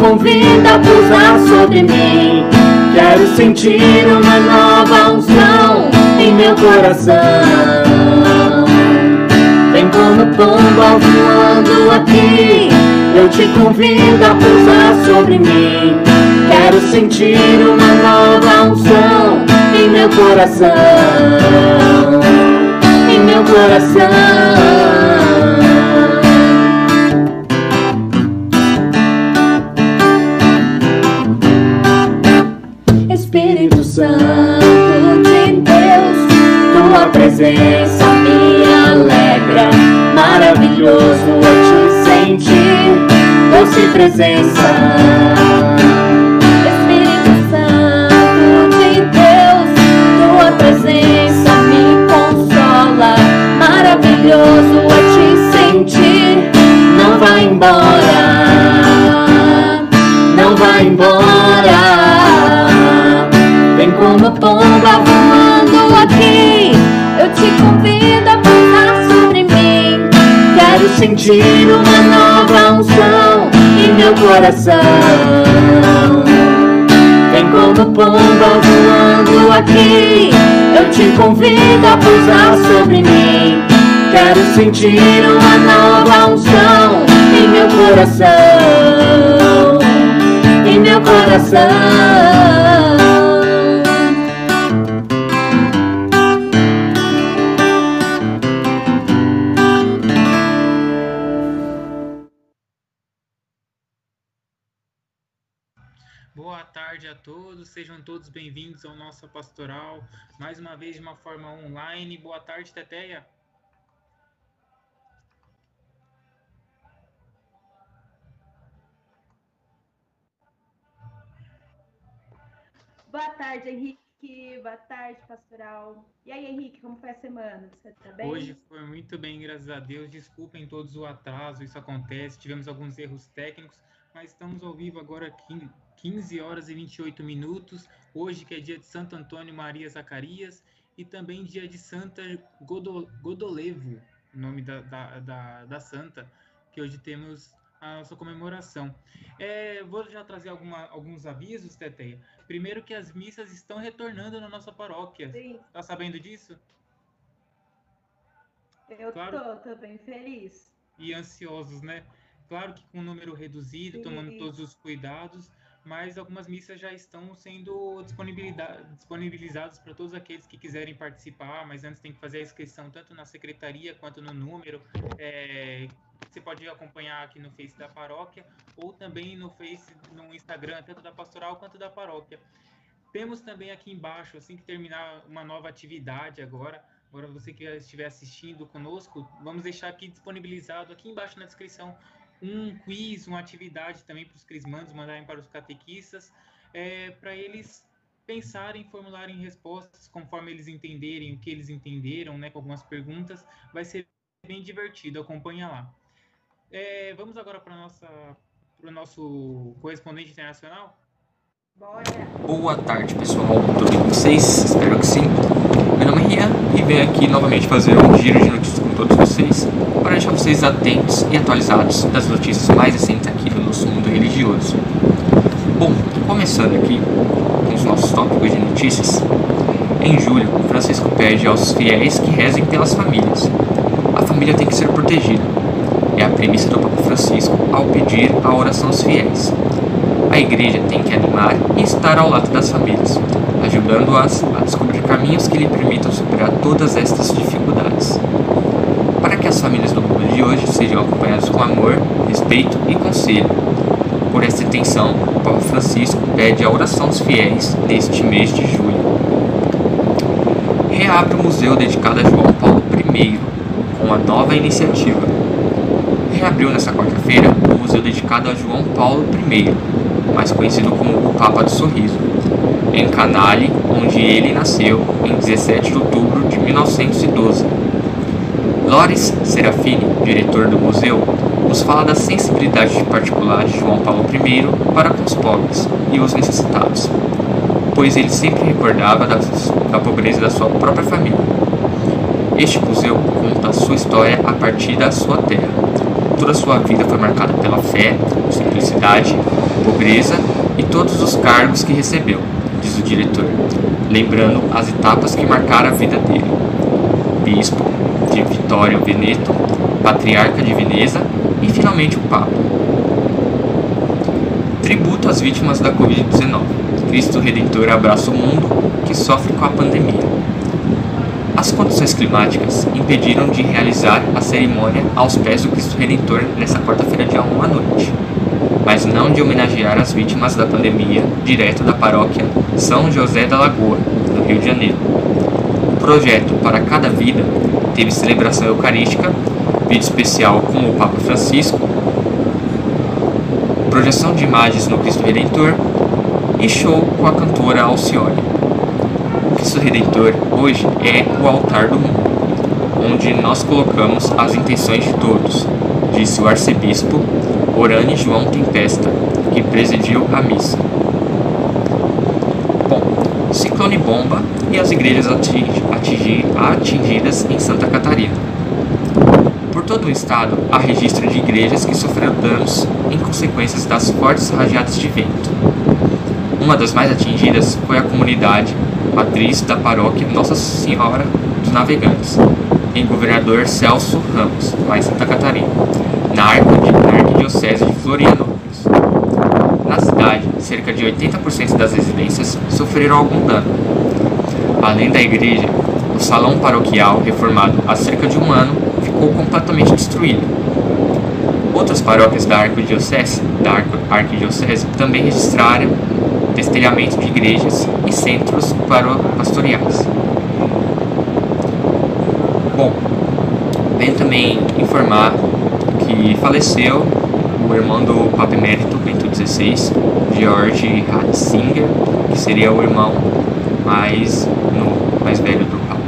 convido a pousar sobre mim. Quero sentir uma nova unção em meu coração. Vem como pomba voando aqui, eu te convido a pousar sobre mim. Quero sentir uma nova unção em meu coração, em meu coração. Presença me alegra. Maravilhoso é te sentir, doce presença. Sentir uma nova unção em meu coração. Vem como pomba voando aqui, eu te convido a pousar sobre mim. Quero sentir uma nova unção em meu coração, em meu coração. Boa tarde a todos, sejam todos bem-vindos ao nosso pastoral, mais uma vez de uma forma online. Boa tarde, Teteia. Boa tarde, Henrique. Boa tarde, pastoral. E aí, Henrique, como foi a semana? Você tá bem? Hoje foi muito bem, graças a Deus. Desculpem todos o atraso, isso acontece. Tivemos alguns erros técnicos, mas estamos ao vivo agora aqui, 15 horas e 28 minutos. Hoje, que é dia de Santo Antônio Maria Zacarias, e também dia de Santa Godo, Godolevo, nome da, da, da, da santa, que hoje temos a nossa comemoração. É, vou já trazer alguma, alguns avisos, Teteia. Primeiro que as missas estão retornando na nossa paróquia. Sim, Tá sabendo disso? eu Claro. tô, tô bem feliz. E ansiosos, né? Claro que com um número reduzido, Sim. tomando todos os cuidados, mas algumas missas já estão sendo disponibilizadas para todos aqueles que quiserem participar, mas antes tem que fazer a inscrição tanto na secretaria quanto no número. É, você pode acompanhar aqui no Face da paróquia ou também no Face, no Instagram, tanto da pastoral quanto da paróquia. Temos também aqui embaixo, assim que terminar uma nova atividade agora, agora você que estiver assistindo conosco, vamos deixar aqui disponibilizado aqui embaixo na descrição um quiz, uma atividade também para os crismandos mandarem para os catequistas, para eles pensarem, formularem respostas conforme eles entenderem o que eles entenderam, né, com algumas perguntas, vai ser bem divertido, acompanha lá. É, vamos agora para nossa para o nosso correspondente internacional? Bora. Boa tarde, pessoal. Tudo bem com vocês? Espero que sim. Meu nome é Rian e venho aqui novamente fazer um giro de notícias com todos vocês para deixar vocês atentos e atualizados das notícias mais recentes aqui do nosso mundo religioso. Bom, começando aqui com os nossos tópicos de notícias. Em julho, Francisco pede aos fiéis que rezem pelas famílias. A família tem que ser protegida. É a premissa do Papa Francisco ao pedir a oração aos fiéis. A igreja tem que animar e estar ao lado das famílias, ajudando-as a descobrir caminhos que lhe permitam superar todas estas dificuldades. As famílias do mundo de hoje sejam acompanhadas com amor, respeito e conselho. Por esta intenção, o Papa Francisco pede a oração dos fiéis neste mês de julho. Reabre o museu dedicado a João Paulo I, com uma nova iniciativa. Reabriu nesta quarta-feira o museu dedicado a João Paulo I, mais conhecido como o Papa do Sorriso, em Canale, onde ele nasceu em 17 de outubro de 1912. Loris Serafini, diretor do museu, nos fala da sensibilidade particular de João Paulo I para com os pobres e os necessitados. pois ele sempre recordava das, da pobreza da sua própria família. Este museu conta a sua história a partir da sua terra. Toda a sua vida foi marcada pela fé, simplicidade, pobreza e todos os cargos que recebeu, diz o diretor, lembrando as etapas que marcaram a vida dele. Bispo Vittorio Veneto, patriarca de Veneza e finalmente o Papa. Tributo às vítimas da Covid-19. Cristo Redentor abraça o mundo que sofre com a pandemia. As condições climáticas impediram de realizar a cerimônia aos pés do Cristo Redentor nesta quarta-feira, dia 1 à noite, mas não de homenagear as vítimas da pandemia direto da paróquia São José da Lagoa, no Rio de Janeiro. Projeto Para Cada Vida teve celebração eucarística, vídeo especial com o Papa Francisco, projeção de imagens no Cristo Redentor e show com a cantora Alcione. O Cristo Redentor hoje é o altar do mundo, onde nós colocamos as intenções de todos, disse o arcebispo Orane João Tempesta, que presidiu a missa. Bom, ciclone bomba e as igrejas atingi, atingi, atingidas em Santa Catarina. Por todo o estado, há registro de igrejas que sofreram danos em consequências das fortes rajadas de vento. Uma das mais atingidas foi a comunidade matriz da paróquia Nossa Senhora dos Navegantes, em Governador Celso Ramos, lá em Santa Catarina, na Arquidiocese de Florianópolis. Cerca de 80% das residências sofreram algum dano. Além da igreja, o salão paroquial, reformado há cerca de um ano, ficou completamente destruído. Outras paróquias da Arquidiocese, da Arquidiocese também registraram destelhamento de igrejas e centros pastoreais. Bom, venho também informar que faleceu o irmão do Papa Emérito Bento XVI, George Ratzinger, que seria o irmão mais, no, mais velho do Papa.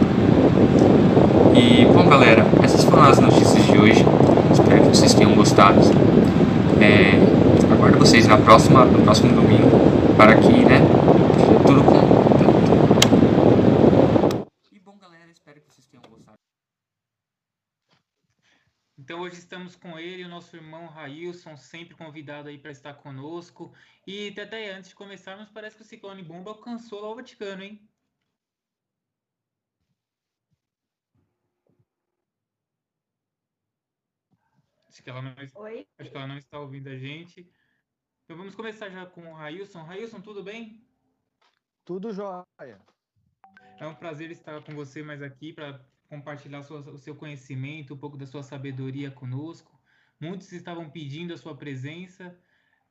E, bom galera, essas foram as notícias de hoje. Espero que vocês tenham gostado. É, aguardo vocês na próxima, no próximo domingo para que, né, tudo com E bom galera, espero que vocês tenham gostado. Então hoje estamos com ele, o nosso irmão Sempre convidado aí para estar conosco. E até antes de começarmos, parece que o ciclone bomba alcançou lá o Vaticano, hein? Acho que, ela não, Oi? acho que ela não está ouvindo a gente. Então vamos começar já com o Railson. Railson, tudo bem? Tudo jóia. É um prazer estar com você mais aqui para compartilhar sua, o seu conhecimento, um pouco da sua sabedoria conosco. Muitos estavam pedindo a sua presença.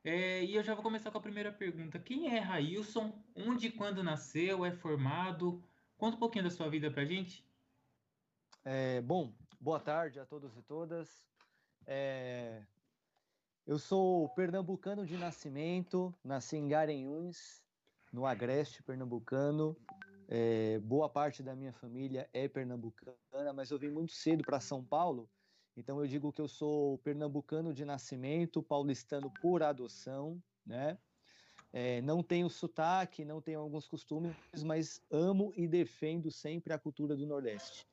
É, e eu já vou começar com a primeira pergunta. Quem é Railson? Onde e quando nasceu? É formado? Conta um pouquinho da sua vida para a gente. É, bom, boa tarde a todos e todas. É, eu sou pernambucano de nascimento, nasci em Garanhuns, no Agreste pernambucano. É, boa parte da minha família é pernambucana, mas eu vim muito cedo para São Paulo, então eu digo que eu sou pernambucano de nascimento, paulistano por adoção, né? É, não tenho sotaque, não tenho alguns costumes, mas amo e defendo sempre a cultura do Nordeste.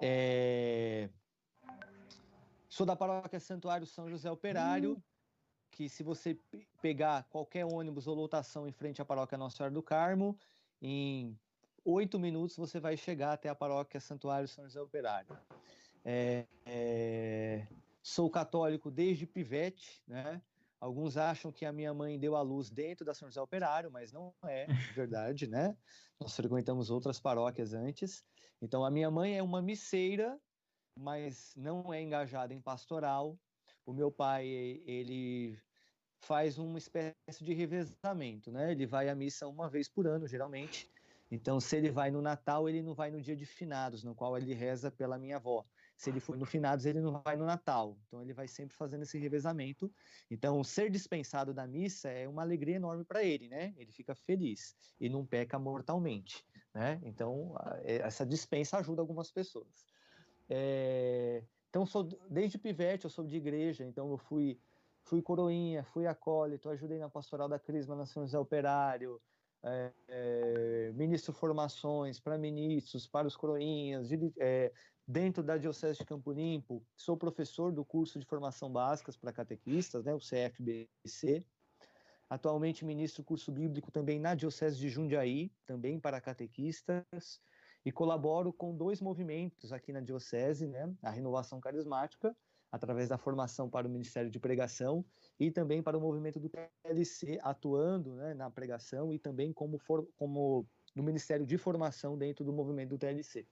É, Sou da paróquia Santuário São José Operário, hum. que se você pegar qualquer ônibus ou lotação em frente à paróquia Nossa Senhora do Carmo, em oito minutos você vai chegar até a paróquia Santuário São José Operário. É, é, sou católico desde pivete, né? Alguns acham que a minha mãe deu à luz dentro da São José Operário, mas não é verdade, né? Nós frequentamos outras paróquias antes. Então, a minha mãe é uma misseira mas não é engajado em pastoral. O meu pai, ele faz uma espécie de revezamento, né? Ele vai à missa uma vez por ano, geralmente. Então, se ele vai no Natal, ele não vai no dia de finados, no qual ele reza pela minha avó. Se ele for no finados, ele não vai no Natal. Então, ele vai sempre fazendo esse revezamento. Então, ser dispensado da missa é uma alegria enorme para ele, né? Ele fica feliz e não peca mortalmente, né? Então, essa dispensa ajuda algumas pessoas. É, então, sou, desde pivete eu sou de igreja, então eu fui, fui coroinha, fui acólito, ajudei na pastoral da Crisma na São José Operário, é, é, ministro formações para ministros, para os coroinhas, é, dentro da Diocese de Campo Limpo, sou professor do curso de formação básicas para catequistas, né, o CFBC. Atualmente ministro curso bíblico também na Diocese de Jundiaí, também para catequistas, e colaboro com dois movimentos aqui na Diocese, né, a Renovação Carismática, através da formação para o Ministério de Pregação e também para o movimento do PLC, atuando né, na pregação e também como, for, como no Ministério de Formação dentro do movimento do TLC.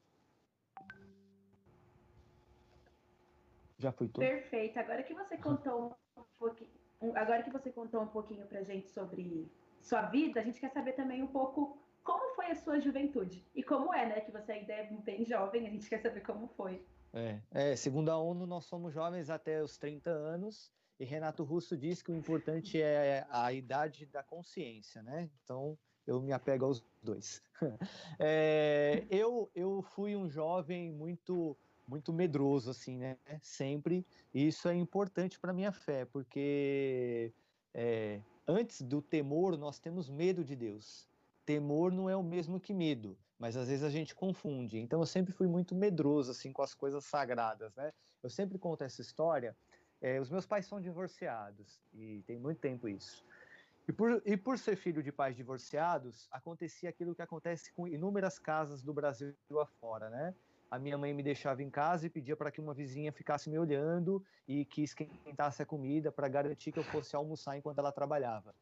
Já foi tudo? Perfeito. Agora que você contou um pouquinho, agora que você contou um pouquinho para gente sobre sua vida, a gente quer saber também um pouco como foi a sua juventude e como é, né? Que você ainda é bem jovem, a gente quer saber como foi. É, é, segundo a ONU, nós somos jovens até os 30 anos, e Renato Russo diz que o importante é a idade da consciência, né? Então, eu me apego aos dois. é, eu, eu fui um jovem muito muito medroso, assim, né? Sempre. E isso é importante para minha fé, porque é, antes do temor, nós temos medo de Deus. Temor não é o mesmo que medo mas às vezes a gente confunde. Então eu sempre fui muito medroso assim com as coisas sagradas, né? Eu sempre conto essa história. É, os meus pais são divorciados e tem muito tempo isso. E por, e por ser filho de pais divorciados, acontecia aquilo que acontece com inúmeras casas do Brasil afora, né? A minha mãe me deixava em casa e pedia para que uma vizinha ficasse me olhando e que esquentasse a comida para garantir que eu fosse almoçar enquanto ela trabalhava.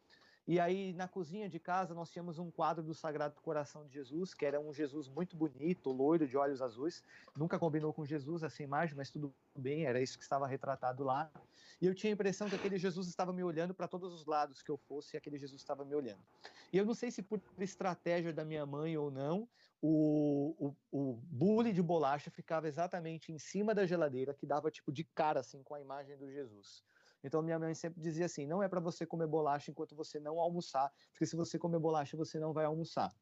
E aí, na cozinha de casa, nós tínhamos um quadro do Sagrado Coração de Jesus, que era um Jesus muito bonito, loiro, de olhos azuis. Nunca combinou com Jesus essa imagem, mas tudo bem, era isso que estava retratado lá. E eu tinha a impressão que aquele Jesus estava me olhando para todos os lados que eu fosse, e aquele Jesus estava me olhando. E eu não sei se por estratégia da minha mãe ou não, o, o, o bule de bolacha ficava exatamente em cima da geladeira, que dava tipo de cara assim com a imagem do Jesus. Então minha mãe sempre dizia assim: não é para você comer bolacha enquanto você não almoçar, porque se você comer bolacha você não vai almoçar.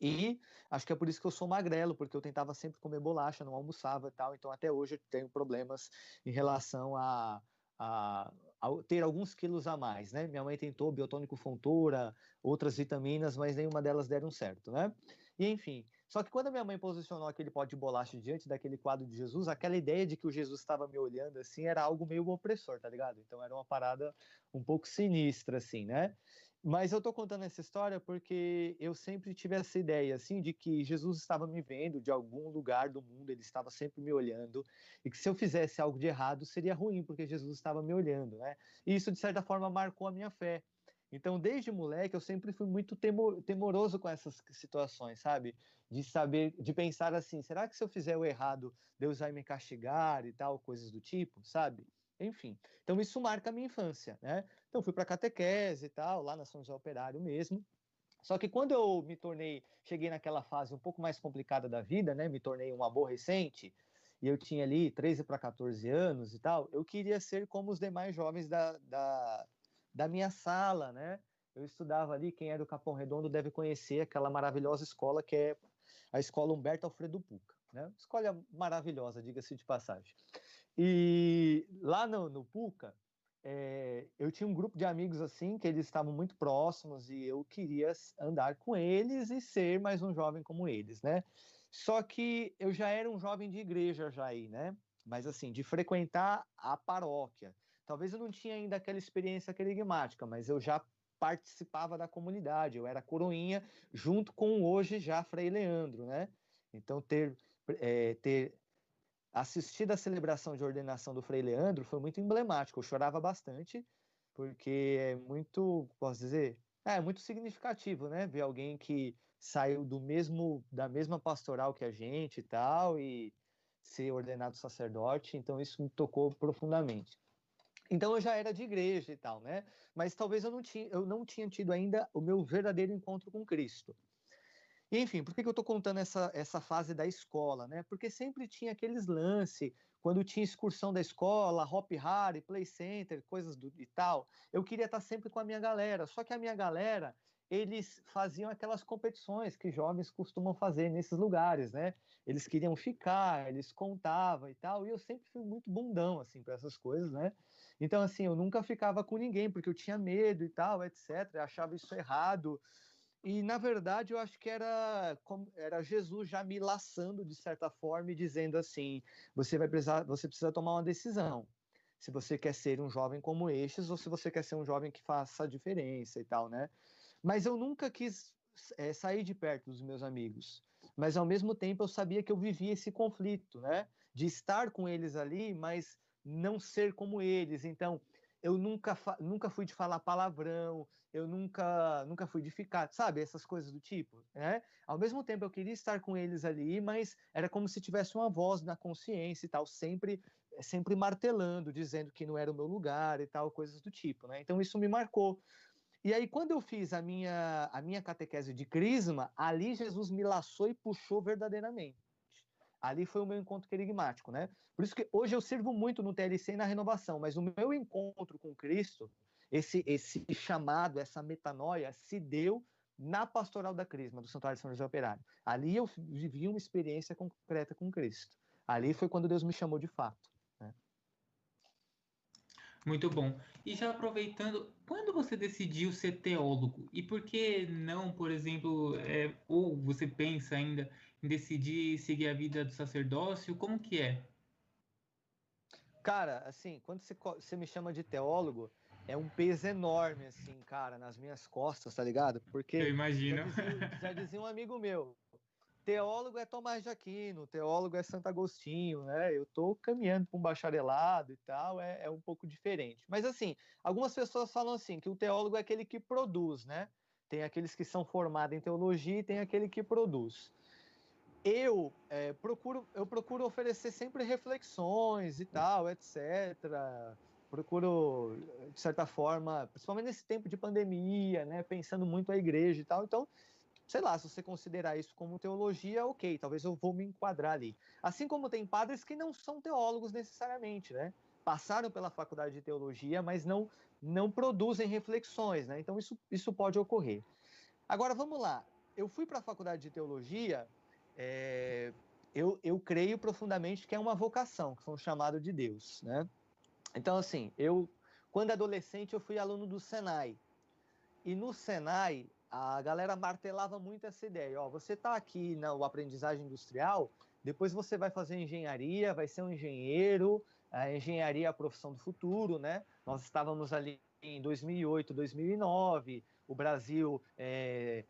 E acho que é por isso que eu sou magrelo, porque eu tentava sempre comer bolacha, não almoçava e tal. Então até hoje eu tenho problemas em relação a, a, a, ter alguns quilos a mais, né? Minha mãe tentou biotônico fontura, outras vitaminas, mas nenhuma delas deram certo, né? E enfim, só que quando a minha mãe posicionou aquele pote de bolacha diante daquele quadro de Jesus, aquela ideia de que o Jesus estava me olhando assim era algo meio opressor, tá ligado? Então era uma parada um pouco sinistra, assim, né? Mas eu tô contando essa história porque eu sempre tive essa ideia, assim, de que Jesus estava me vendo de algum lugar do mundo, ele estava sempre me olhando, e que se eu fizesse algo de errado seria ruim, porque Jesus estava me olhando, né? E isso, de certa forma, marcou a minha fé. Então, desde moleque, eu sempre fui muito temor, temoroso com essas situações, sabe? De saber, de pensar assim: será que se eu fizer o errado, Deus vai me castigar e tal, coisas do tipo, sabe? Enfim, então isso marca a minha infância, né? Então, fui para catequese e tal, lá na São José Operário mesmo. Só que quando eu me tornei, cheguei naquela fase um pouco mais complicada da vida, né? Me tornei um aborrecente, e eu tinha ali 13 para 14 anos e tal, eu queria ser como os demais jovens da, da, da minha sala, né? Eu estudava ali, quem é do Capão Redondo deve conhecer aquela maravilhosa escola que é a Escola Humberto Alfredo Puca, né? Escola maravilhosa, diga-se de passagem. E lá no, no Puca, é, eu tinha um grupo de amigos assim, que eles estavam muito próximos e eu queria andar com eles e ser mais um jovem como eles, né? Só que eu já era um jovem de igreja já aí, né? Mas assim, de frequentar a paróquia, Talvez eu não tinha ainda aquela experiência querigmática, mas eu já participava da comunidade, eu era coroinha junto com hoje já Frei Leandro, né? Então ter, é, ter assistido a celebração de ordenação do Frei Leandro foi muito emblemático, eu chorava bastante, porque é muito, posso dizer, é muito significativo, né? Ver alguém que saiu do mesmo da mesma pastoral que a gente e tal e ser ordenado sacerdote, então isso me tocou profundamente. Então eu já era de igreja e tal, né? Mas talvez eu não tinha, eu não tinha tido ainda o meu verdadeiro encontro com Cristo. E, enfim, por que, que eu estou contando essa, essa fase da escola, né? Porque sempre tinha aqueles lances, quando tinha excursão da escola, Hop Harry, Play Center, coisas do, e tal. Eu queria estar sempre com a minha galera, só que a minha galera eles faziam aquelas competições que jovens costumam fazer nesses lugares, né? Eles queriam ficar, eles contavam e tal, e eu sempre fui muito bundão assim para essas coisas, né? Então assim, eu nunca ficava com ninguém porque eu tinha medo e tal, etc. Eu achava isso errado. e na verdade eu acho que era, era Jesus já me laçando de certa forma e dizendo assim: você vai precisar, você precisa tomar uma decisão. Se você quer ser um jovem como estes ou se você quer ser um jovem que faça a diferença e tal, né? Mas eu nunca quis é, sair de perto dos meus amigos. Mas ao mesmo tempo eu sabia que eu vivia esse conflito, né? De estar com eles ali, mas não ser como eles. Então, eu nunca, nunca fui de falar palavrão, eu nunca, nunca fui de ficar, sabe, essas coisas do tipo, né? Ao mesmo tempo eu queria estar com eles ali, mas era como se tivesse uma voz na consciência e tal, sempre, sempre martelando, dizendo que não era o meu lugar e tal, coisas do tipo, né? Então isso me marcou. E aí quando eu fiz a minha, a minha catequese de crisma, ali Jesus me laçou e puxou verdadeiramente. Ali foi o meu encontro querigmático, né? Por isso que hoje eu sirvo muito no TLC e na renovação, mas o meu encontro com Cristo, esse, esse chamado, essa metanoia, se deu na pastoral da Crisma, do Santuário de São José Operário. Ali eu vivi uma experiência concreta com Cristo. Ali foi quando Deus me chamou de fato. Né? Muito bom. E já aproveitando, quando você decidiu ser teólogo? E por que não, por exemplo, é, ou você pensa ainda decidir seguir a vida do sacerdócio? Como que é? Cara, assim, quando você, você me chama de teólogo, é um peso enorme, assim, cara, nas minhas costas, tá ligado? Porque. Eu imagino. Já dizia, já dizia um amigo meu: teólogo é Tomás de Aquino, teólogo é Santo Agostinho, né? Eu tô caminhando para um bacharelado e tal, é, é um pouco diferente. Mas, assim, algumas pessoas falam assim: que o teólogo é aquele que produz, né? Tem aqueles que são formados em teologia e tem aquele que produz eu é, procuro eu procuro oferecer sempre reflexões e tal, etc. Procuro de certa forma, principalmente nesse tempo de pandemia, né, pensando muito a igreja e tal. Então, sei lá, se você considerar isso como teologia, ok, talvez eu vou me enquadrar ali. Assim como tem padres que não são teólogos necessariamente, né? Passaram pela faculdade de teologia, mas não não produzem reflexões, né? Então isso isso pode ocorrer. Agora vamos lá. Eu fui para a faculdade de teologia é, eu, eu creio profundamente que é uma vocação, que foi um chamado de Deus, né? Então, assim, eu, quando adolescente, eu fui aluno do Senai. E no Senai, a galera martelava muito essa ideia. Ó, você está aqui na aprendizagem industrial, depois você vai fazer engenharia, vai ser um engenheiro, a engenharia é a profissão do futuro, né? Nós estávamos ali em 2008, 2009, o Brasil é,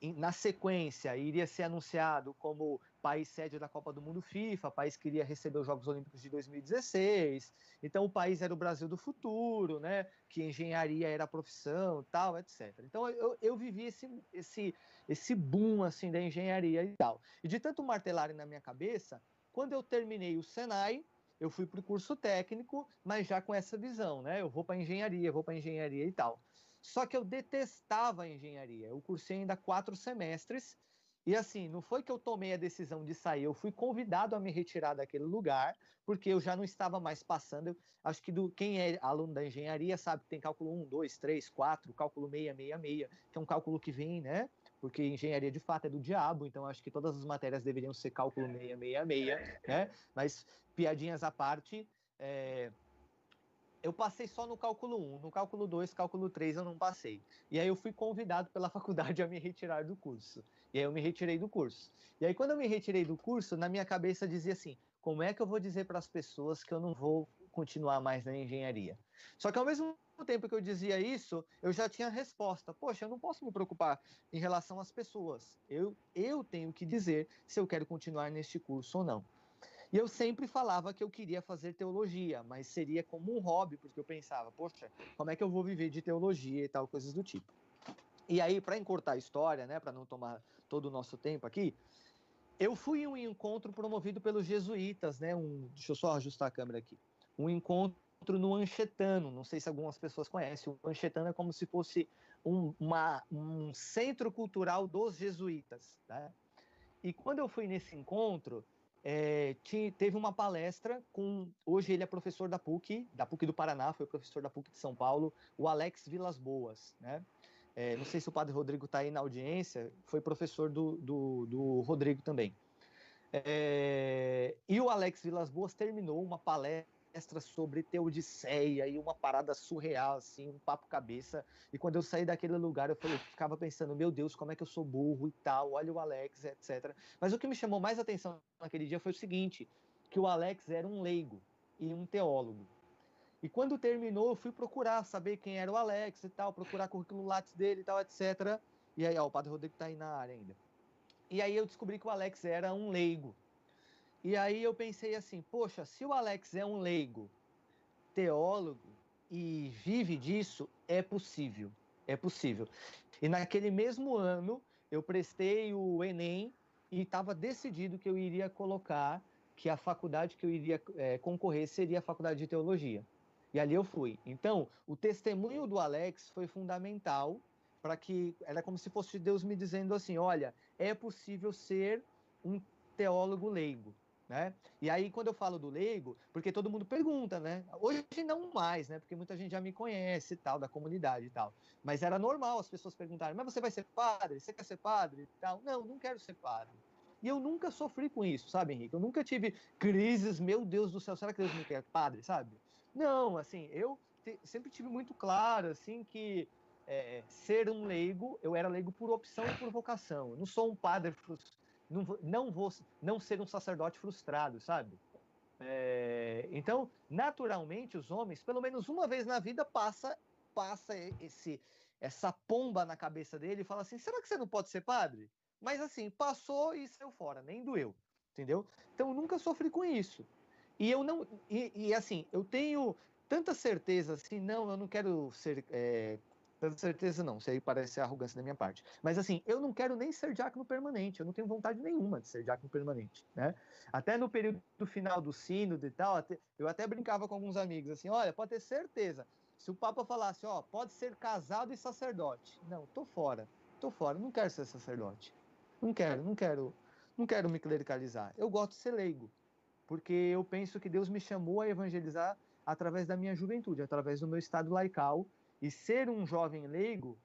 na sequência, iria ser anunciado como país sede da Copa do Mundo FIFA, país que iria receber os Jogos Olímpicos de 2016. Então, o país era o Brasil do futuro, né? Que engenharia era a profissão, tal, etc. Então, eu, eu vivi esse, esse, esse boom assim da engenharia e tal. E de tanto martelarem na minha cabeça, quando eu terminei o Senai, eu fui para o curso técnico, mas já com essa visão, né? Eu vou para engenharia, vou para engenharia e tal. Só que eu detestava a engenharia. Eu cursei ainda quatro semestres. E assim, não foi que eu tomei a decisão de sair, eu fui convidado a me retirar daquele lugar, porque eu já não estava mais passando. Acho que do, quem é aluno da engenharia sabe que tem cálculo 1, 2, 3, 4, cálculo 666, que é um cálculo que vem, né? Porque engenharia de fato é do diabo, então acho que todas as matérias deveriam ser cálculo 666, né? Mas piadinhas à parte, é, eu passei só no cálculo 1, no cálculo 2, cálculo 3 eu não passei. E aí eu fui convidado pela faculdade a me retirar do curso. E aí eu me retirei do curso. E aí quando eu me retirei do curso, na minha cabeça dizia assim: como é que eu vou dizer para as pessoas que eu não vou continuar mais na engenharia? Só que ao mesmo tempo que eu dizia isso, eu já tinha resposta. Poxa, eu não posso me preocupar em relação às pessoas. Eu, eu tenho que dizer se eu quero continuar neste curso ou não. E eu sempre falava que eu queria fazer teologia, mas seria como um hobby, porque eu pensava, poxa, como é que eu vou viver de teologia e tal, coisas do tipo. E aí, para encurtar a história, né, para não tomar todo o nosso tempo aqui, eu fui em um encontro promovido pelos jesuítas, né, um, deixa eu só ajustar a câmera aqui, um encontro no Anchetano, não sei se algumas pessoas conhecem, o Anchetano é como se fosse um, uma, um centro cultural dos jesuítas, né? E quando eu fui nesse encontro, é, teve uma palestra com. Hoje ele é professor da PUC, da PUC do Paraná, foi professor da PUC de São Paulo, o Alex Vilas Boas. Né? É, não sei se o padre Rodrigo está aí na audiência, foi professor do, do, do Rodrigo também. É, e o Alex Vilas Boas terminou uma palestra palestra sobre Teodiceia e uma parada surreal, assim, um papo cabeça. E quando eu saí daquele lugar, eu falei, ficava pensando, meu Deus, como é que eu sou burro e tal, olha o Alex, etc. Mas o que me chamou mais atenção naquele dia foi o seguinte, que o Alex era um leigo e um teólogo. E quando terminou, eu fui procurar saber quem era o Alex e tal, procurar currículo Lattes dele e tal, etc. E aí, ó, o Padre Rodrigo tá aí na área ainda. E aí eu descobri que o Alex era um leigo. E aí eu pensei assim, poxa, se o Alex é um leigo, teólogo e vive disso, é possível. É possível. E naquele mesmo ano, eu prestei o Enem e estava decidido que eu iria colocar que a faculdade que eu iria é, concorrer seria a faculdade de teologia. E ali eu fui. Então, o testemunho do Alex foi fundamental para que era como se fosse Deus me dizendo assim, olha, é possível ser um teólogo leigo, né? E aí quando eu falo do leigo, porque todo mundo pergunta, né? Hoje não mais, né? Porque muita gente já me conhece tal da comunidade e tal. Mas era normal as pessoas perguntarem: "Mas você vai ser padre? Você quer ser padre?" tal. Não, não quero ser padre. E eu nunca sofri com isso, sabe, Henrique? Eu nunca tive crises, meu Deus do céu, será que Deus me quer padre, sabe? Não, assim, eu te, sempre tive muito claro, assim, que é, ser um leigo, eu era leigo por opção e por vocação. Eu não sou um padre não, vou não ser um sacerdote frustrado, sabe? É, então, naturalmente, os homens, pelo menos uma vez na vida, passa passa esse essa pomba na cabeça dele e fala assim: será que você não pode ser padre? Mas assim, passou e saiu fora, nem doeu, entendeu? Então, eu nunca sofri com isso. E eu não. E, e, assim, eu tenho tanta certeza assim, não, eu não quero ser. É, tanta certeza não, isso aí parece arrogância da minha parte. Mas assim, eu não quero nem ser diácono permanente, eu não tenho vontade nenhuma de ser diácono permanente, né? Até no período do final do sínodo e tal, eu até brincava com alguns amigos assim, olha, pode ter certeza, se o Papa falasse, ó, pode ser casado e sacerdote. Não, tô fora, tô fora, não quero ser sacerdote. Não quero, não quero, não quero me clericalizar. Eu gosto de ser leigo porque eu penso que Deus me chamou a evangelizar através da minha juventude, através do meu estado laical, e ser um jovem leigo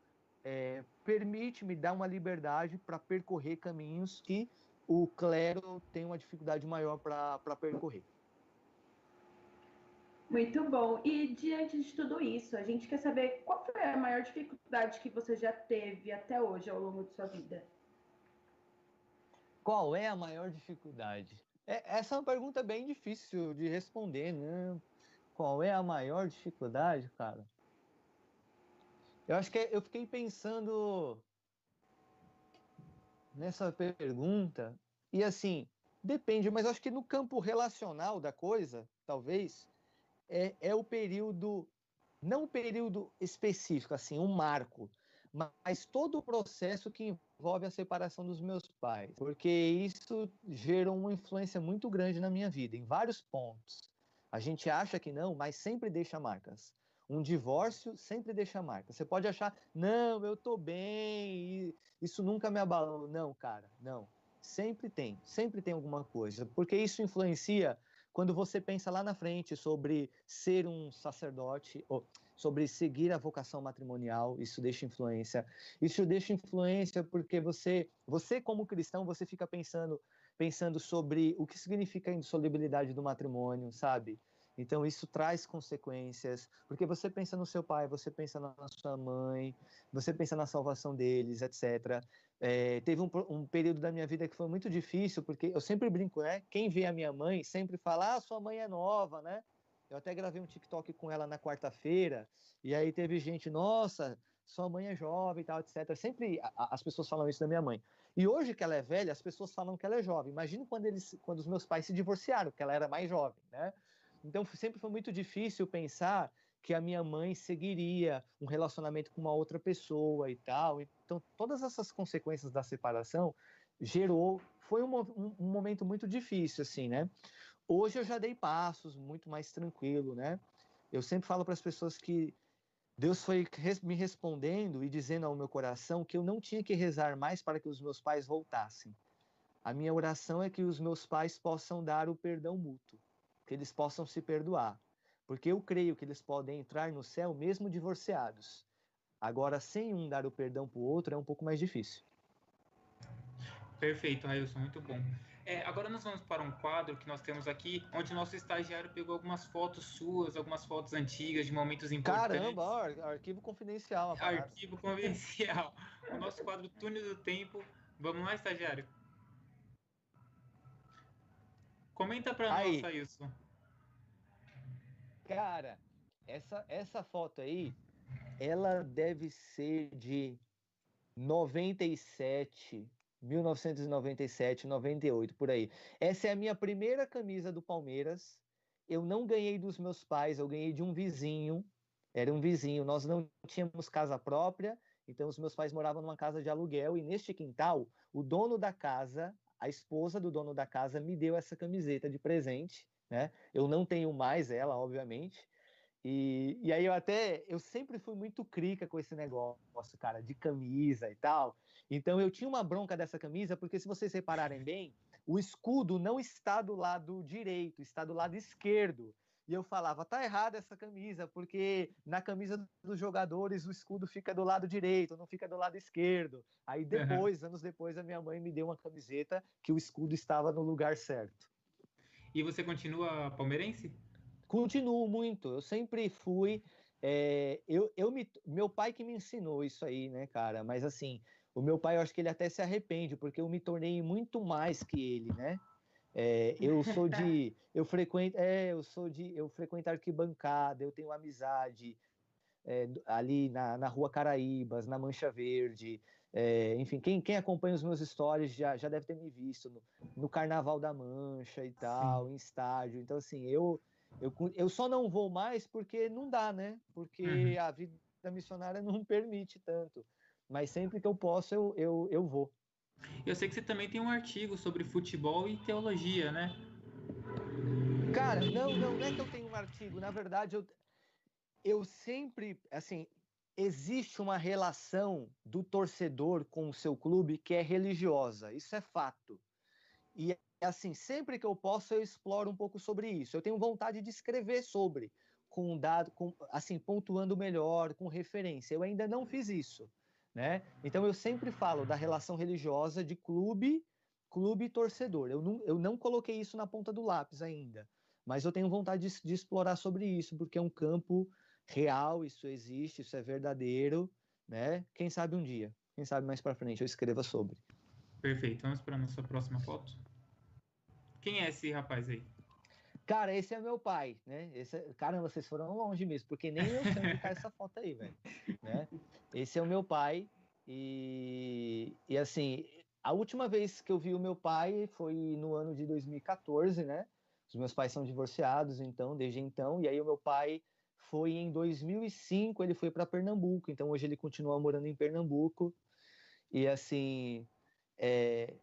é, permite-me dar uma liberdade para percorrer caminhos que o clero tem uma dificuldade maior para percorrer. Muito bom. E diante de tudo isso, a gente quer saber qual foi a maior dificuldade que você já teve até hoje ao longo de sua vida? Qual é a maior dificuldade? É, essa é uma pergunta bem difícil de responder, né? Qual é a maior dificuldade, cara? Eu acho que eu fiquei pensando nessa pergunta e assim depende, mas acho que no campo relacional da coisa, talvez é, é o período não o período específico, assim, um marco, mas todo o processo que envolve a separação dos meus pais, porque isso gerou uma influência muito grande na minha vida, em vários pontos. A gente acha que não, mas sempre deixa marcas. Um divórcio sempre deixa marcas. Você pode achar, não, eu tô bem, isso nunca me abalou. Não, cara, não. Sempre tem, sempre tem alguma coisa, porque isso influencia quando você pensa lá na frente sobre ser um sacerdote, ou sobre seguir a vocação matrimonial, isso deixa influência. Isso deixa influência porque você, você como cristão, você fica pensando, pensando sobre o que significa a indissolubilidade do matrimônio, sabe? Então isso traz consequências, porque você pensa no seu pai, você pensa na sua mãe, você pensa na salvação deles, etc. É, teve um, um, período da minha vida que foi muito difícil, porque eu sempre brinco, né? Quem vê a minha mãe sempre fala, ah, sua mãe é nova, né? Eu até gravei um TikTok com ela na quarta-feira, e aí teve gente, nossa, sua mãe é jovem e tal, etc. Sempre a, as pessoas falam isso da minha mãe. E hoje que ela é velha, as pessoas falam que ela é jovem. Imagina quando eles, quando os meus pais se divorciaram, que ela era mais jovem, né? Então sempre foi muito difícil pensar que a minha mãe seguiria um relacionamento com uma outra pessoa e tal. Então todas essas consequências da separação gerou foi um, um, um momento muito difícil assim, né? Hoje eu já dei passos muito mais tranquilo, né? Eu sempre falo para as pessoas que Deus foi me respondendo e dizendo ao meu coração que eu não tinha que rezar mais para que os meus pais voltassem. A minha oração é que os meus pais possam dar o perdão mútuo, que eles possam se perdoar, porque eu creio que eles podem entrar no céu mesmo divorciados. Agora, sem um dar o perdão para o outro, é um pouco mais difícil. Perfeito, Railson, muito bom. É, agora nós vamos para um quadro que nós temos aqui, onde nosso estagiário pegou algumas fotos suas, algumas fotos antigas de momentos importantes. Caramba, ó, arquivo confidencial. Arquivo confidencial. o nosso quadro Túnel do Tempo. Vamos lá, estagiário? Comenta para nós, isso. Cara, essa, essa foto aí, ela deve ser de 97, 1997, 98, por aí. Essa é a minha primeira camisa do Palmeiras. Eu não ganhei dos meus pais, eu ganhei de um vizinho. Era um vizinho. Nós não tínhamos casa própria, então os meus pais moravam numa casa de aluguel. E neste quintal, o dono da casa, a esposa do dono da casa, me deu essa camiseta de presente. Né? Eu não tenho mais ela, obviamente. E, e aí eu até, eu sempre fui muito crica com esse negócio, cara, de camisa e tal. Então eu tinha uma bronca dessa camisa, porque se vocês repararem bem, o escudo não está do lado direito, está do lado esquerdo. E eu falava, tá errada essa camisa, porque na camisa dos jogadores o escudo fica do lado direito, não fica do lado esquerdo. Aí depois, uhum. anos depois, a minha mãe me deu uma camiseta que o escudo estava no lugar certo. E você continua palmeirense? Continuo muito. Eu sempre fui. É, eu, eu me, meu pai que me ensinou isso aí, né, cara? Mas assim, o meu pai, eu acho que ele até se arrepende, porque eu me tornei muito mais que ele, né? É, eu sou de, eu frequento, é, eu sou de, eu frequento arquibancada, eu tenho amizade é, ali na, na Rua Caraíbas, na Mancha Verde, é, enfim, quem, quem acompanha os meus stories já, já deve ter me visto no, no Carnaval da Mancha e tal, Sim. em estádio. Então, assim, eu, eu, eu só não vou mais porque não dá, né? Porque uhum. a vida missionária não permite tanto. Mas sempre que eu posso, eu, eu, eu vou. Eu sei que você também tem um artigo sobre futebol e teologia, né? Cara, não, não, não é que eu tenho um artigo. Na verdade, eu, eu sempre, assim, existe uma relação do torcedor com o seu clube que é religiosa. Isso é fato. E assim, sempre que eu posso, eu exploro um pouco sobre isso. Eu tenho vontade de escrever sobre, com dado, com, assim, pontuando melhor, com referência. Eu ainda não fiz isso, né? Então eu sempre falo da relação religiosa de clube, clube e torcedor. Eu não, eu não coloquei isso na ponta do lápis ainda, mas eu tenho vontade de, de explorar sobre isso, porque é um campo real, isso existe, isso é verdadeiro, né? Quem sabe um dia, quem sabe mais para frente eu escreva sobre. Perfeito. Vamos para a nossa próxima foto. Quem é esse rapaz aí? Cara, esse é meu pai, né? Esse, é, caramba, vocês foram longe mesmo, porque nem eu sei onde essa foto aí, velho. Né? Esse é o meu pai e, e assim, a última vez que eu vi o meu pai foi no ano de 2014, né? Os meus pais são divorciados, então, desde então, e aí o meu pai foi em 2005, ele foi para Pernambuco, então hoje ele continua morando em Pernambuco. E assim, é,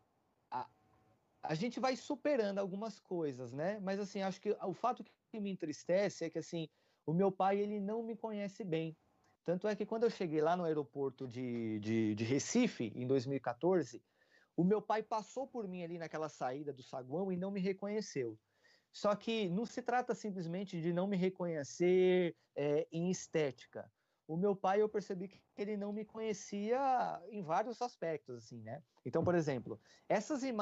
a gente vai superando algumas coisas, né? Mas assim, acho que o fato que me entristece é que assim, o meu pai ele não me conhece bem. Tanto é que quando eu cheguei lá no aeroporto de, de, de Recife, em 2014, o meu pai passou por mim ali naquela saída do saguão e não me reconheceu. Só que não se trata simplesmente de não me reconhecer é, em estética o meu pai eu percebi que ele não me conhecia em vários aspectos, assim, né? Então, por exemplo, essas é,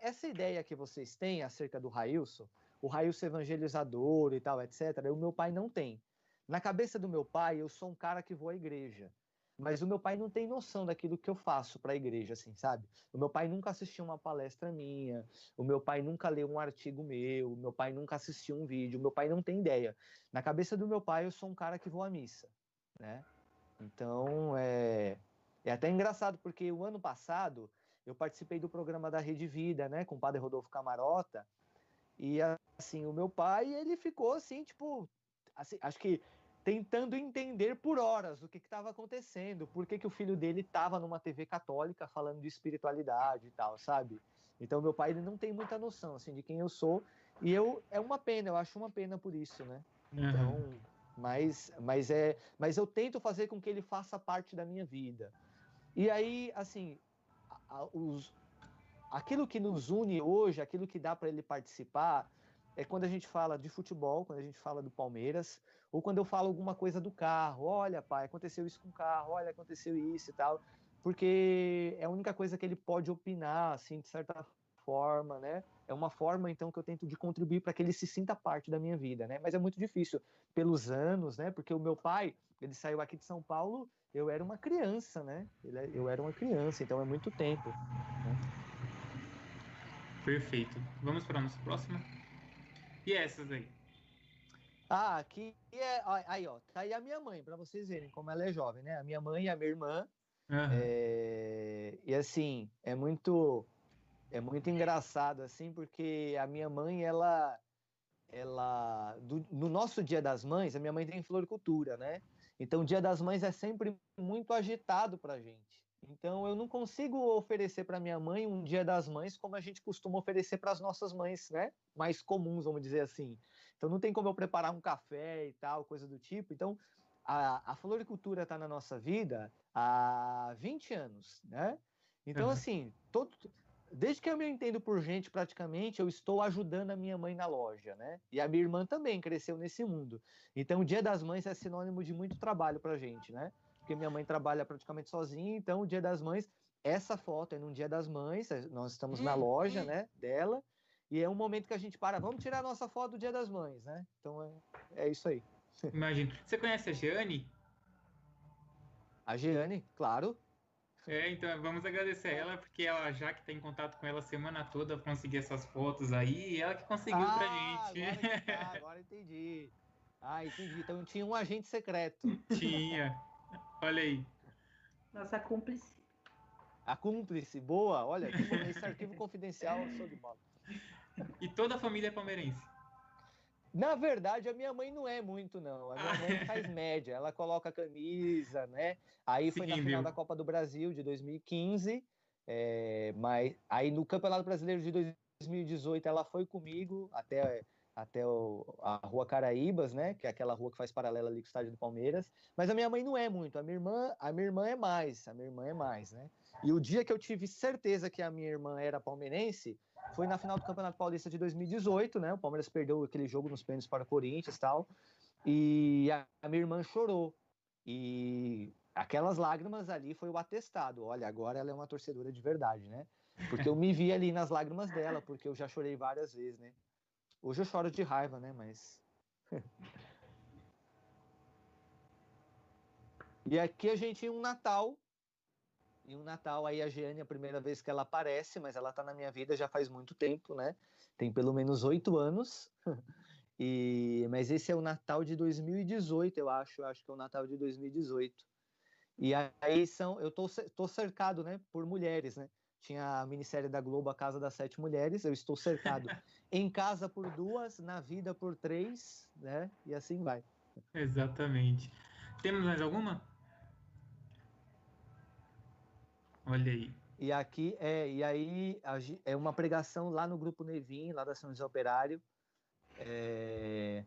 essa ideia que vocês têm acerca do Railson, o Railson evangelizador e tal, etc., o meu pai não tem. Na cabeça do meu pai, eu sou um cara que vou à igreja. Mas o meu pai não tem noção daquilo que eu faço para a igreja, assim, sabe? O meu pai nunca assistiu uma palestra minha, o meu pai nunca leu um artigo meu, o meu pai nunca assistiu um vídeo, o meu pai não tem ideia. Na cabeça do meu pai, eu sou um cara que vou à missa né? Então, é, é até engraçado, porque o ano passado eu participei do programa da Rede Vida, né, com o padre Rodolfo Camarota, e assim, o meu pai, ele ficou assim, tipo, assim, acho que tentando entender por horas o que estava acontecendo, por que, que o filho dele estava numa TV católica falando de espiritualidade e tal, sabe? Então, meu pai, ele não tem muita noção, assim, de quem eu sou, e eu, é uma pena, eu acho uma pena por isso, né? Uhum. Mas, mas, é, mas eu tento fazer com que ele faça parte da minha vida. E aí, assim, a, os, aquilo que nos une hoje, aquilo que dá para ele participar, é quando a gente fala de futebol, quando a gente fala do Palmeiras, ou quando eu falo alguma coisa do carro. Olha, pai, aconteceu isso com o carro, olha, aconteceu isso e tal. Porque é a única coisa que ele pode opinar, assim, de certa forma, né? É uma forma, então, que eu tento de contribuir para que ele se sinta parte da minha vida, né? Mas é muito difícil pelos anos, né? Porque o meu pai, ele saiu aqui de São Paulo, eu era uma criança, né? É, eu era uma criança, então é muito tempo. Né? Perfeito. Vamos para a nossa próxima. E essas aí? Ah, aqui é. Aí, ó, tá aí a minha mãe, para vocês verem como ela é jovem, né? A minha mãe e a minha irmã. Uhum. É, e assim, é muito. É muito engraçado, assim, porque a minha mãe, ela. Ela. Do, no nosso Dia das Mães, a minha mãe tem floricultura, né? Então, o Dia das Mães é sempre muito agitado pra gente. Então, eu não consigo oferecer para minha mãe um Dia das Mães como a gente costuma oferecer para as nossas mães, né? Mais comuns, vamos dizer assim. Então não tem como eu preparar um café e tal, coisa do tipo. Então a, a floricultura está na nossa vida há 20 anos, né? Então, uhum. assim, todo, desde que eu me entendo por gente, praticamente, eu estou ajudando a minha mãe na loja, né? E a minha irmã também cresceu nesse mundo. Então, o Dia das Mães é sinônimo de muito trabalho para gente, né? Porque minha mãe trabalha praticamente sozinha, então o Dia das Mães, essa foto é no Dia das Mães, nós estamos na loja, né, dela, e é um momento que a gente para, vamos tirar a nossa foto do Dia das Mães, né? Então é, é isso aí. Imagina. Você conhece a Jeane? A Jeane, claro. É, então vamos agradecer a ela, porque ela já que está em contato com ela a semana toda conseguir essas fotos aí, e ela que conseguiu ah, pra gente. Agora, tá, agora entendi. Ah, entendi. Então tinha um agente secreto. Tinha. Olha aí. Nossa cúmplice. A cúmplice, boa. Olha, esse arquivo confidencial, show de bola. E toda a família é palmeirense? Na verdade, a minha mãe não é muito, não. A minha mãe faz média. Ela coloca a camisa, né? Aí foi Sim, na final viu? da Copa do Brasil de 2015. É, mas aí no Campeonato Brasileiro de 2018 ela foi comigo até até o, a Rua Caraíbas, né? Que é aquela rua que faz paralela ali com o estádio do Palmeiras. Mas a minha mãe não é muito. A minha irmã, a minha irmã é mais. A minha irmã é mais, né? E o dia que eu tive certeza que a minha irmã era palmeirense foi na final do Campeonato Paulista de 2018, né? O Palmeiras perdeu aquele jogo nos pênaltis para o Corinthians e tal. E a minha irmã chorou. E aquelas lágrimas ali foi o atestado. Olha, agora ela é uma torcedora de verdade, né? Porque eu me vi ali nas lágrimas dela, porque eu já chorei várias vezes, né? Hoje eu choro de raiva, né? Mas. e aqui a gente tem um Natal e um Natal aí a Jeane, a primeira vez que ela aparece, mas ela tá na minha vida já faz muito tempo, né? Tem pelo menos oito anos. e mas esse é o Natal de 2018, eu acho. Eu acho que é o Natal de 2018. E aí são, eu tô, tô cercado, né, por mulheres, né? Tinha a minissérie da Globo, A Casa das Sete Mulheres. Eu estou cercado em casa por duas, na vida por três, né? E assim vai. Exatamente. Temos mais alguma? Olha aí. E aqui é, e aí é uma pregação lá no grupo Nevim, lá da São José Operário. É,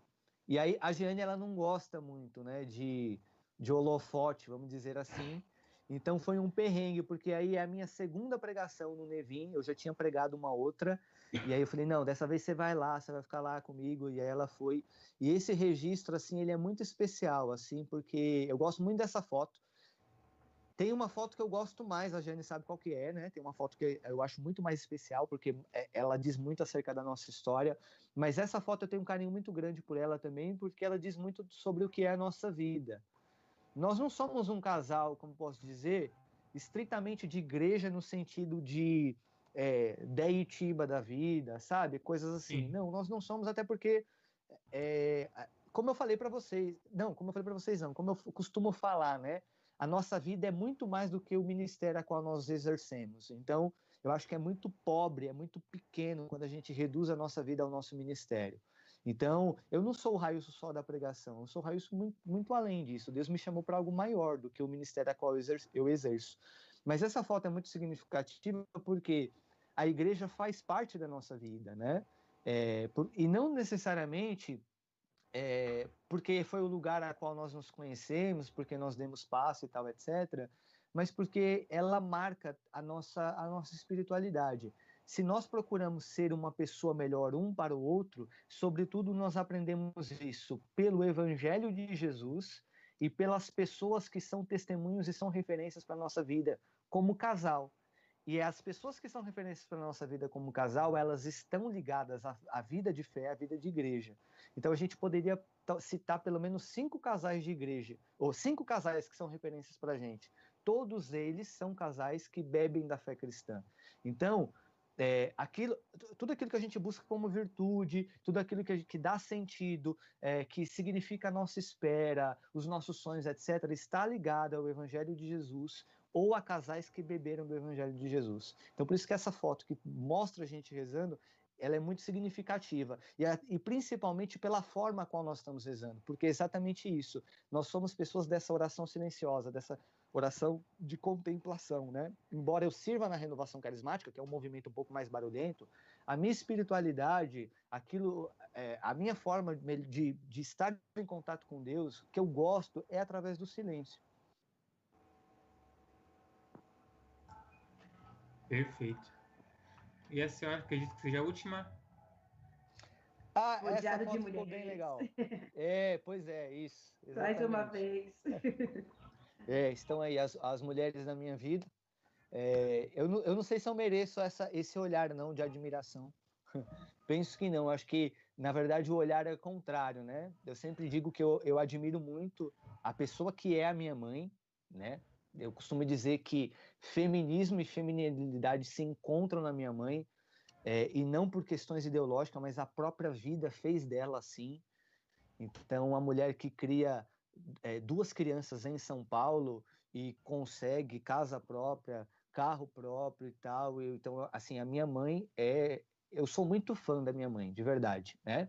e aí a Giane ela não gosta muito, né, de, de holofote, vamos dizer assim. Então foi um perrengue, porque aí é a minha segunda pregação no Nevim, eu já tinha pregado uma outra, e aí eu falei, não, dessa vez você vai lá, você vai ficar lá comigo, e aí ela foi. E esse registro, assim, ele é muito especial, assim, porque eu gosto muito dessa foto, tem uma foto que eu gosto mais, a Jane sabe qual que é, né? Tem uma foto que eu acho muito mais especial, porque é, ela diz muito acerca da nossa história, mas essa foto eu tenho um carinho muito grande por ela também, porque ela diz muito sobre o que é a nossa vida. Nós não somos um casal, como posso dizer, estritamente de igreja no sentido de é, deitiba da vida, sabe? Coisas assim. Sim. Não, nós não somos, até porque, é, como eu falei para vocês, não, como eu falei para vocês, não, como eu costumo falar, né? A nossa vida é muito mais do que o ministério a qual nós exercemos. Então, eu acho que é muito pobre, é muito pequeno quando a gente reduz a nossa vida ao nosso ministério. Então, eu não sou o raio só da pregação, eu sou o raio muito, muito além disso. Deus me chamou para algo maior do que o ministério a qual eu exerço. Mas essa foto é muito significativa porque a igreja faz parte da nossa vida, né? É, por, e não necessariamente é, porque foi o lugar a qual nós nos conhecemos, porque nós demos passo e tal, etc. Mas porque ela marca a nossa, a nossa espiritualidade. Se nós procuramos ser uma pessoa melhor um para o outro, sobretudo nós aprendemos isso pelo Evangelho de Jesus e pelas pessoas que são testemunhos e são referências para a nossa vida como casal. E as pessoas que são referências para a nossa vida como casal, elas estão ligadas à, à, vida de fé, à vida de igreja. Então a gente poderia citar pelo menos cinco casais de igreja, ou cinco casais que são referências para a gente. Todos eles são casais que bebem da fé cristã. Então, é, aquilo, tudo aquilo que a gente busca como virtude, tudo aquilo que, que dá sentido, é, que significa a nossa espera, os nossos sonhos, etc., está ligado ao Evangelho de Jesus, ou a casais que beberam do Evangelho de Jesus. Então, por isso que essa foto que mostra a gente rezando, ela é muito significativa. E, a, e principalmente pela forma qual nós estamos rezando, porque é exatamente isso. Nós somos pessoas dessa oração silenciosa, dessa oração de contemplação, né? Embora eu sirva na renovação carismática, que é um movimento um pouco mais barulhento, a minha espiritualidade, aquilo, é, a minha forma de, de estar em contato com Deus, que eu gosto, é através do silêncio. Perfeito. E a senhora, acredito que seja a última? Ah, essa foto de ficou bem legal. É, pois é, isso. Mais uma vez. É, estão aí as, as mulheres na minha vida. É, eu, não, eu não sei se eu mereço essa, esse olhar não de admiração. Penso que não. Acho que, na verdade, o olhar é contrário, né? Eu sempre digo que eu, eu admiro muito a pessoa que é a minha mãe, né? Eu costumo dizer que feminismo e feminilidade se encontram na minha mãe, é, e não por questões ideológicas, mas a própria vida fez dela assim. Então, uma mulher que cria é, duas crianças em São Paulo e consegue casa própria, carro próprio e tal. Eu, então, assim, a minha mãe é. Eu sou muito fã da minha mãe, de verdade, né?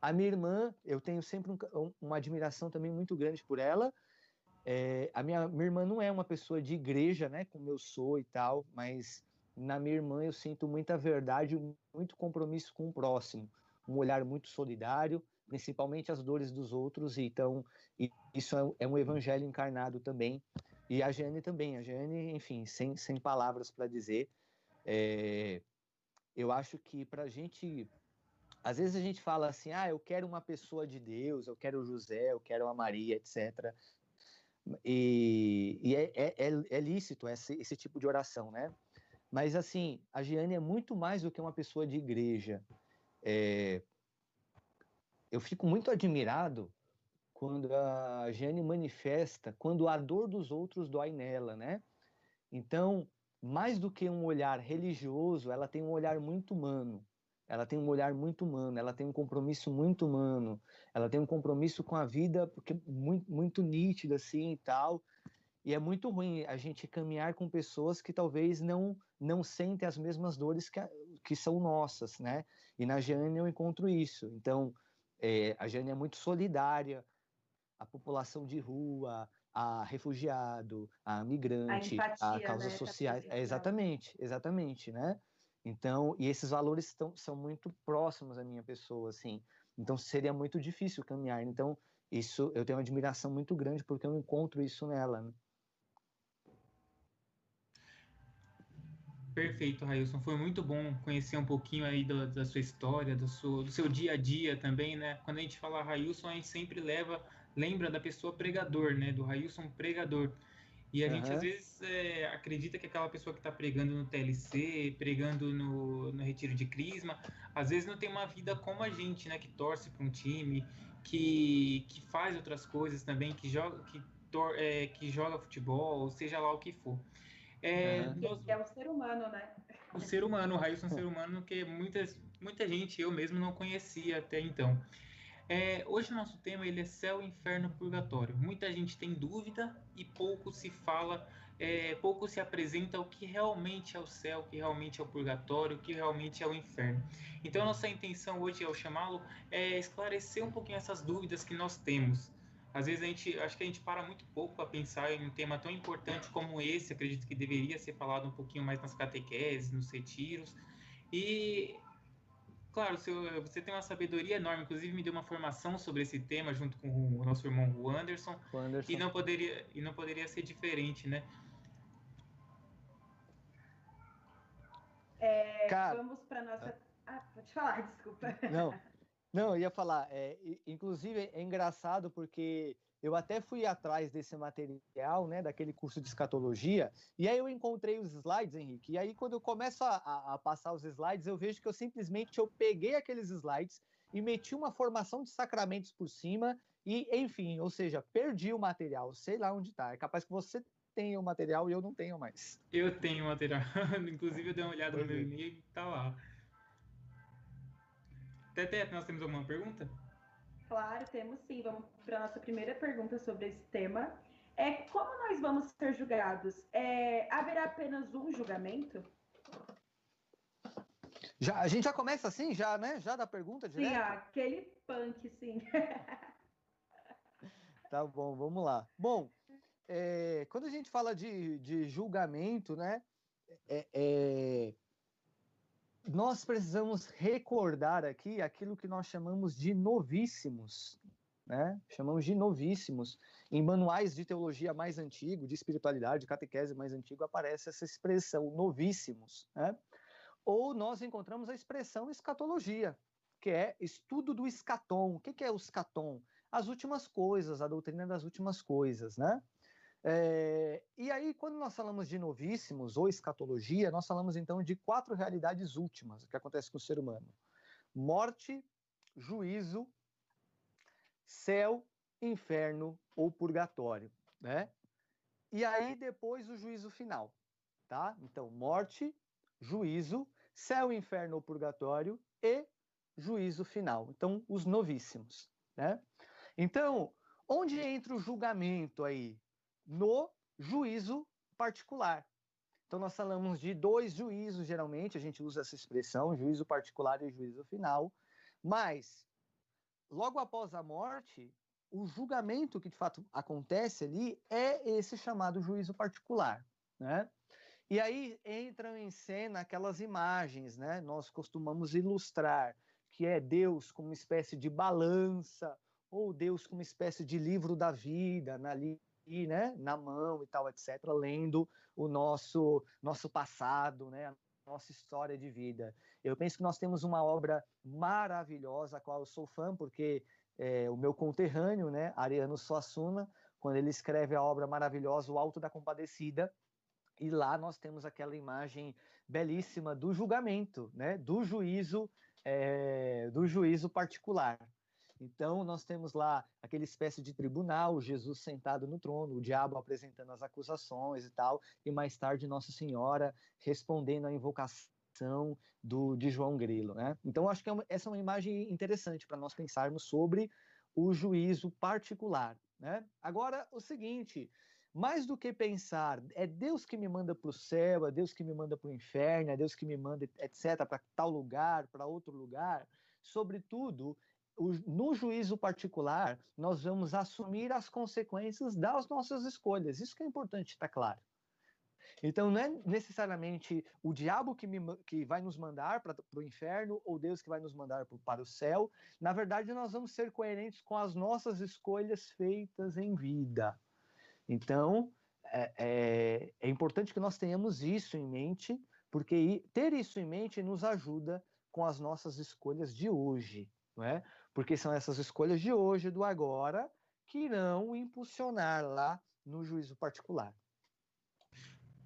A minha irmã, eu tenho sempre um, uma admiração também muito grande por ela, é, a minha, minha irmã não é uma pessoa de igreja, né, como eu sou e tal, mas na minha irmã eu sinto muita verdade, muito compromisso com o próximo, um olhar muito solidário, principalmente as dores dos outros, e então isso é, é um evangelho encarnado também. E a Jane também, a Jane, enfim, sem, sem palavras para dizer. É, eu acho que para a gente às vezes a gente fala assim, ah, eu quero uma pessoa de Deus, eu quero o José, eu quero a Maria, etc. E, e é, é, é, é, lícito esse, esse tipo de oração, né? Mas, assim, a Giane é muito mais do que uma pessoa de igreja. É, eu fico muito admirado quando a Giane manifesta, quando a dor dos outros dói nela, né? Então, mais do que um olhar religioso, ela tem um olhar muito humano ela tem um olhar muito humano, ela tem um compromisso muito humano, ela tem um compromisso com a vida porque muito, muito nítido assim e tal. E é muito ruim a gente caminhar com pessoas que talvez não não sentem as mesmas dores que, a, que são nossas, né? E na Jane eu encontro isso. Então, é, a Jane é muito solidária, a população de rua, a refugiado, a migrante, a, empatia, a causas né? sociais. É, exatamente, exatamente, né? Então, e esses valores estão, são muito próximos à minha pessoa, assim. Então, seria muito difícil caminhar. Então, isso eu tenho uma admiração muito grande porque eu encontro isso nela. Né? Perfeito, Railson. Foi muito bom conhecer um pouquinho aí da, da sua história, do seu, do seu, dia a dia também, né? Quando a gente fala Railson, a gente sempre leva, lembra da pessoa pregador, né? Do Railson pregador. E a uhum. gente às vezes é, acredita que aquela pessoa que está pregando no TLC, pregando no, no Retiro de Crisma, às vezes não tem uma vida como a gente, né? Que torce para um time, que, que faz outras coisas também, que joga, que, tor, é, que joga futebol, seja lá o que for. É, uhum. nós... é um ser humano, né? O ser humano, o Raíssa é um ser humano que muitas, muita gente, eu mesmo, não conhecia até então. É, hoje o nosso tema ele é céu, inferno, purgatório. Muita gente tem dúvida e pouco se fala, é, pouco se apresenta o que realmente é o céu, o que realmente é o purgatório, o que realmente é o inferno. Então nossa intenção hoje ao chamá-lo é esclarecer um pouquinho essas dúvidas que nós temos. Às vezes a gente, acho que a gente para muito pouco para pensar em um tema tão importante como esse. Acredito que deveria ser falado um pouquinho mais nas catequeses, nos retiros. E Claro, seu, você tem uma sabedoria enorme, inclusive me deu uma formação sobre esse tema junto com o nosso irmão o Anderson, o Anderson. E, não poderia, e não poderia ser diferente, né? É, Cara, vamos para nossa. Ah, pode falar, desculpa. Não, não, eu ia falar. É, inclusive é engraçado porque eu até fui atrás desse material, né, daquele curso de escatologia, e aí eu encontrei os slides, Henrique, e aí quando eu começo a, a, a passar os slides, eu vejo que eu simplesmente eu peguei aqueles slides e meti uma formação de sacramentos por cima, e enfim, ou seja, perdi o material, sei lá onde está. É capaz que você tenha o material e eu não tenho mais. Eu tenho o material, inclusive eu dei uma olhada no meu é. e-mail e tá lá. Tete, nós temos alguma pergunta? Claro, temos sim. Vamos para a nossa primeira pergunta sobre esse tema. É como nós vamos ser julgados? É, haverá apenas um julgamento? Já, a gente já começa assim, já, né? Já da pergunta direto? Sim, aquele punk, sim. tá bom, vamos lá. Bom, é, quando a gente fala de, de julgamento, né? É, é, nós precisamos recordar aqui aquilo que nós chamamos de novíssimos, né? Chamamos de novíssimos. Em manuais de teologia mais antigo, de espiritualidade, de catequese mais antigo, aparece essa expressão, novíssimos, né? Ou nós encontramos a expressão escatologia, que é estudo do escatom. O que é o escatom? As últimas coisas, a doutrina das últimas coisas, né? É, e aí, quando nós falamos de novíssimos ou escatologia, nós falamos então de quatro realidades últimas que acontecem com o ser humano: morte, juízo, céu, inferno ou purgatório, né? E aí depois o juízo final, tá? Então, morte, juízo, céu, inferno ou purgatório e juízo final. Então, os novíssimos, né? Então, onde entra o julgamento aí? No juízo particular. Então, nós falamos de dois juízos, geralmente, a gente usa essa expressão, juízo particular e juízo final, mas, logo após a morte, o julgamento que de fato acontece ali é esse chamado juízo particular, né? E aí entram em cena aquelas imagens, né? Nós costumamos ilustrar que é Deus como uma espécie de balança ou Deus como uma espécie de livro da vida, na né, na mão e tal, etc., lendo o nosso, nosso passado, né, nossa história de vida. Eu penso que nós temos uma obra maravilhosa, a qual eu sou fã, porque é, o meu conterrâneo, né, Ariano Suassuna, quando ele escreve a obra maravilhosa O Alto da Compadecida, e lá nós temos aquela imagem belíssima do julgamento, né, do juízo, é, do juízo particular. Então, nós temos lá aquele espécie de tribunal, Jesus sentado no trono, o diabo apresentando as acusações e tal, e mais tarde Nossa Senhora respondendo à invocação do, de João Grilo. Né? Então, acho que é uma, essa é uma imagem interessante para nós pensarmos sobre o juízo particular. Né? Agora, o seguinte. Mais do que pensar, é Deus que me manda para o céu, é Deus que me manda para o inferno, é Deus que me manda, etc., para tal lugar, para outro lugar. Sobretudo, no juízo particular, nós vamos assumir as consequências das nossas escolhas. Isso que é importante estar tá claro. Então, não é necessariamente o diabo que, me, que vai nos mandar para o inferno ou Deus que vai nos mandar pro, para o céu. Na verdade, nós vamos ser coerentes com as nossas escolhas feitas em vida. Então, é, é, é importante que nós tenhamos isso em mente, porque ter isso em mente nos ajuda com as nossas escolhas de hoje. Não é? Porque são essas escolhas de hoje, do agora, que irão impulsionar lá no juízo particular.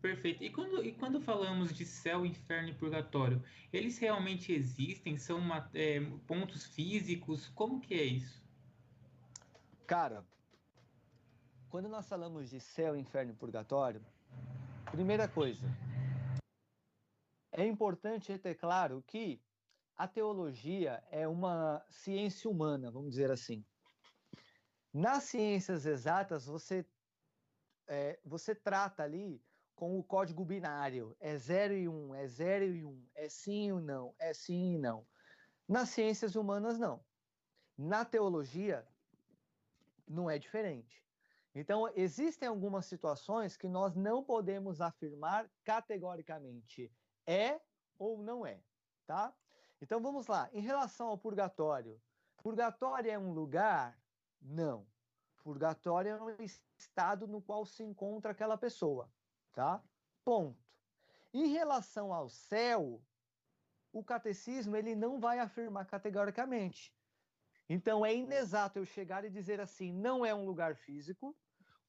Perfeito. E quando, e quando falamos de céu, inferno e purgatório, eles realmente existem? São uma, é, pontos físicos? Como que é isso? Cara, quando nós falamos de céu, inferno e purgatório, primeira coisa, é importante ter claro que a teologia é uma ciência humana, vamos dizer assim. Nas ciências exatas, você, é, você trata ali com o código binário. É 0 e 1, um, é 0 e 1, um, é sim ou não, é sim e não. Nas ciências humanas, não. Na teologia, não é diferente. Então, existem algumas situações que nós não podemos afirmar categoricamente é ou não é, tá? Então vamos lá. Em relação ao purgatório, purgatório é um lugar? Não. Purgatório é um estado no qual se encontra aquela pessoa, tá? Ponto. Em relação ao céu, o catecismo ele não vai afirmar categoricamente. Então é inexato eu chegar e dizer assim, não é um lugar físico,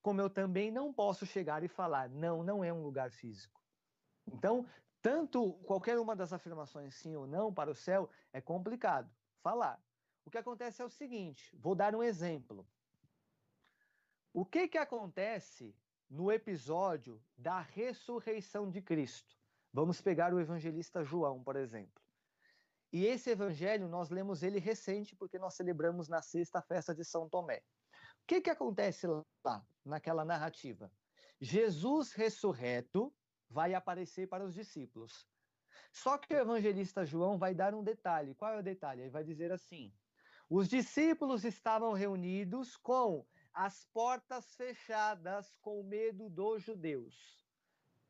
como eu também não posso chegar e falar, não, não é um lugar físico. Então, tanto qualquer uma das afirmações sim ou não para o céu é complicado falar. O que acontece é o seguinte, vou dar um exemplo. O que que acontece no episódio da ressurreição de Cristo? Vamos pegar o evangelista João, por exemplo. E esse evangelho, nós lemos ele recente, porque nós celebramos na sexta festa de São Tomé. O que, que acontece lá, naquela narrativa? Jesus ressurreto vai aparecer para os discípulos. Só que o evangelista João vai dar um detalhe. Qual é o detalhe? Ele vai dizer assim: os discípulos estavam reunidos com as portas fechadas com medo dos judeus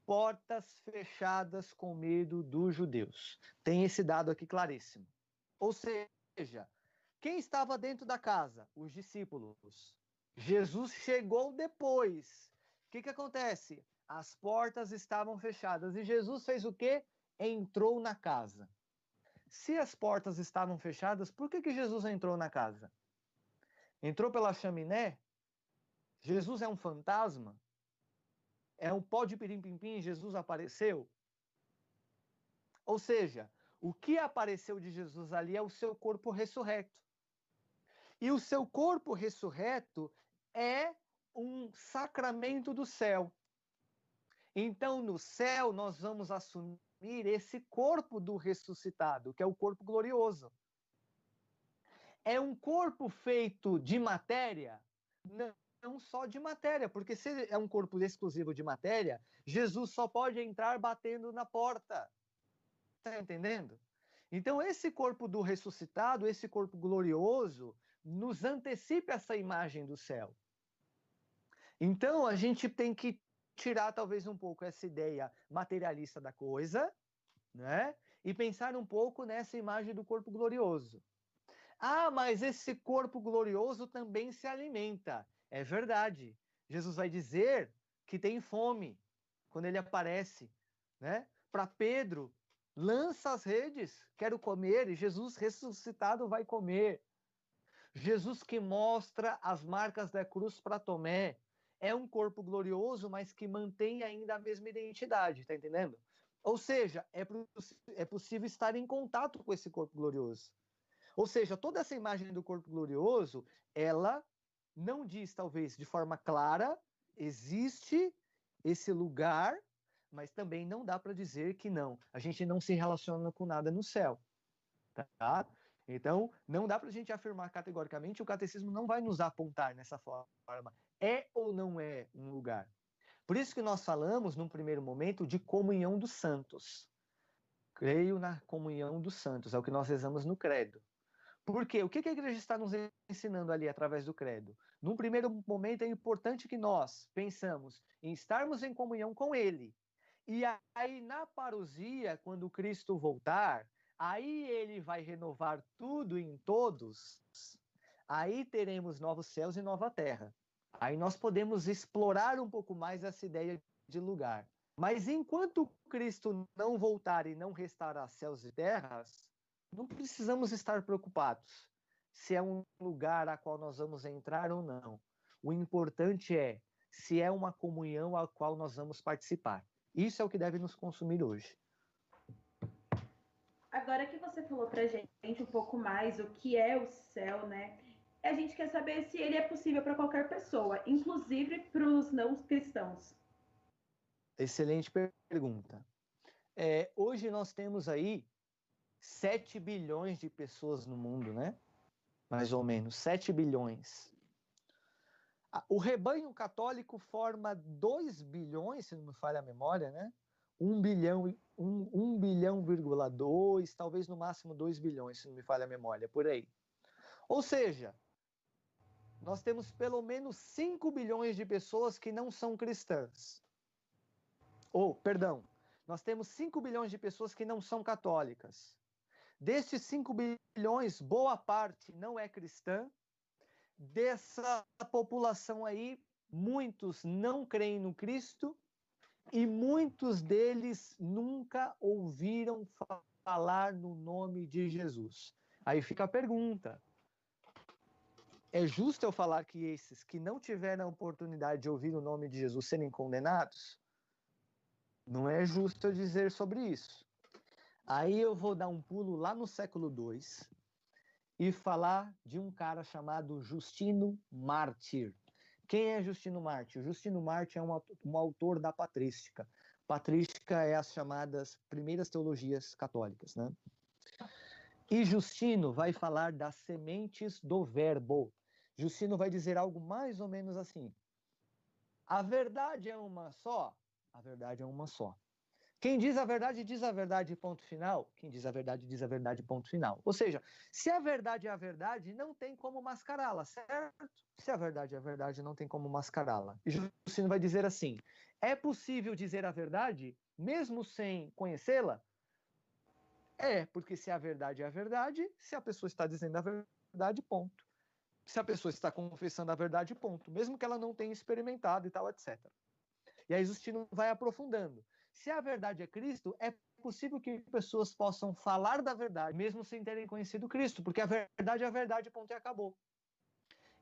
portas fechadas com medo dos judeus. Tem esse dado aqui claríssimo. Ou seja, quem estava dentro da casa? Os discípulos. Jesus chegou depois. O que, que acontece? As portas estavam fechadas e Jesus fez o quê? Entrou na casa. Se as portas estavam fechadas, por que, que Jesus entrou na casa? Entrou pela chaminé? Jesus é um fantasma? é um pó de pirim-pim-pim, Jesus apareceu? Ou seja, o que apareceu de Jesus ali é o seu corpo ressurreto. E o seu corpo ressurreto é um sacramento do céu. Então, no céu, nós vamos assumir esse corpo do ressuscitado, que é o corpo glorioso. É um corpo feito de matéria? Não só de matéria, porque se é um corpo exclusivo de matéria, Jesus só pode entrar batendo na porta. Está entendendo? Então, esse corpo do ressuscitado, esse corpo glorioso, nos antecipa essa imagem do céu. Então, a gente tem que tirar talvez um pouco essa ideia materialista da coisa, né? E pensar um pouco nessa imagem do corpo glorioso. Ah, mas esse corpo glorioso também se alimenta. É verdade. Jesus vai dizer que tem fome quando ele aparece, né? Para Pedro, lança as redes, quero comer, e Jesus ressuscitado vai comer. Jesus que mostra as marcas da cruz para Tomé, é um corpo glorioso, mas que mantém ainda a mesma identidade, tá entendendo? Ou seja, é, é possível estar em contato com esse corpo glorioso. Ou seja, toda essa imagem do corpo glorioso, ela não diz, talvez, de forma clara, existe esse lugar, mas também não dá para dizer que não. A gente não se relaciona com nada no céu. Tá? Então, não dá para a gente afirmar categoricamente, o catecismo não vai nos apontar nessa forma. É ou não é um lugar? Por isso que nós falamos, num primeiro momento, de comunhão dos santos. Creio na comunhão dos santos, é o que nós rezamos no credo. Porque o que a igreja está nos ensinando ali através do credo? Num primeiro momento é importante que nós pensamos em estarmos em comunhão com Ele. E aí na parousia, quando Cristo voltar, aí Ele vai renovar tudo em todos. Aí teremos novos céus e nova terra. Aí nós podemos explorar um pouco mais essa ideia de lugar. Mas enquanto Cristo não voltar e não restaurar céus e terras, não precisamos estar preocupados se é um lugar a qual nós vamos entrar ou não. O importante é se é uma comunhão a qual nós vamos participar. Isso é o que deve nos consumir hoje. Agora que você falou para gente um pouco mais o que é o céu, né? A gente quer saber se ele é possível para qualquer pessoa, inclusive para os não cristãos. Excelente pergunta. É, hoje nós temos aí 7 bilhões de pessoas no mundo, né? Mais ou menos, 7 bilhões. O rebanho católico forma 2 bilhões, se não me falha a memória, né? 1 bilhão, 1, 1 bilhão, 2, talvez no máximo 2 bilhões, se não me falha a memória, por aí. Ou seja, nós temos pelo menos 5 bilhões de pessoas que não são cristãs. Ou, perdão, nós temos 5 bilhões de pessoas que não são católicas. Destes 5 bilhões, boa parte não é cristã. Dessa população aí, muitos não creem no Cristo e muitos deles nunca ouviram falar no nome de Jesus. Aí fica a pergunta: é justo eu falar que esses que não tiveram a oportunidade de ouvir o nome de Jesus serem condenados? Não é justo eu dizer sobre isso. Aí eu vou dar um pulo lá no século II e falar de um cara chamado Justino Mártir. Quem é Justino Mártir? Justino Mártir é um, um autor da patrística. Patrística é as chamadas primeiras teologias católicas, né? E Justino vai falar das sementes do verbo. Justino vai dizer algo mais ou menos assim: a verdade é uma só, a verdade é uma só. Quem diz a verdade, diz a verdade, ponto final. Quem diz a verdade, diz a verdade, ponto final. Ou seja, se a verdade é a verdade, não tem como mascará-la, certo? Se a verdade é a verdade, não tem como mascará-la. E Justino vai dizer assim: é possível dizer a verdade, mesmo sem conhecê-la? É, porque se a verdade é a verdade, se a pessoa está dizendo a verdade, ponto se a pessoa está confessando a verdade, ponto. Mesmo que ela não tenha experimentado e tal, etc. E aí Justino vai aprofundando. Se a verdade é Cristo, é possível que pessoas possam falar da verdade, mesmo sem terem conhecido Cristo, porque a verdade é a verdade, ponto e acabou.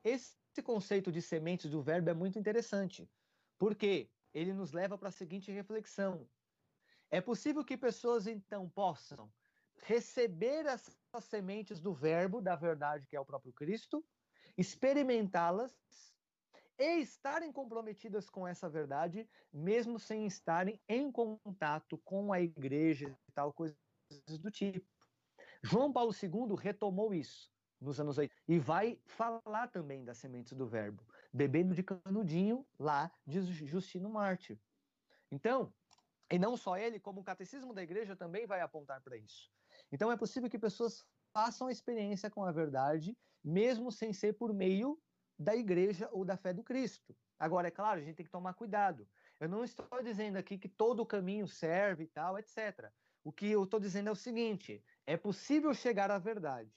Esse conceito de sementes do verbo é muito interessante, porque ele nos leva para a seguinte reflexão. É possível que pessoas, então, possam receber essas sementes do verbo, da verdade que é o próprio Cristo, experimentá-las e estarem comprometidas com essa verdade, mesmo sem estarem em contato com a igreja e tal, coisas do tipo. João Paulo II retomou isso nos anos 80 e vai falar também das sementes do verbo, bebendo de canudinho lá de Justino Mártir. Então, e não só ele, como o catecismo da igreja também vai apontar para isso. Então é possível que pessoas façam a experiência com a verdade, mesmo sem ser por meio da igreja ou da fé do Cristo. Agora, é claro, a gente tem que tomar cuidado. Eu não estou dizendo aqui que todo caminho serve e tal, etc. O que eu estou dizendo é o seguinte: é possível chegar à verdade.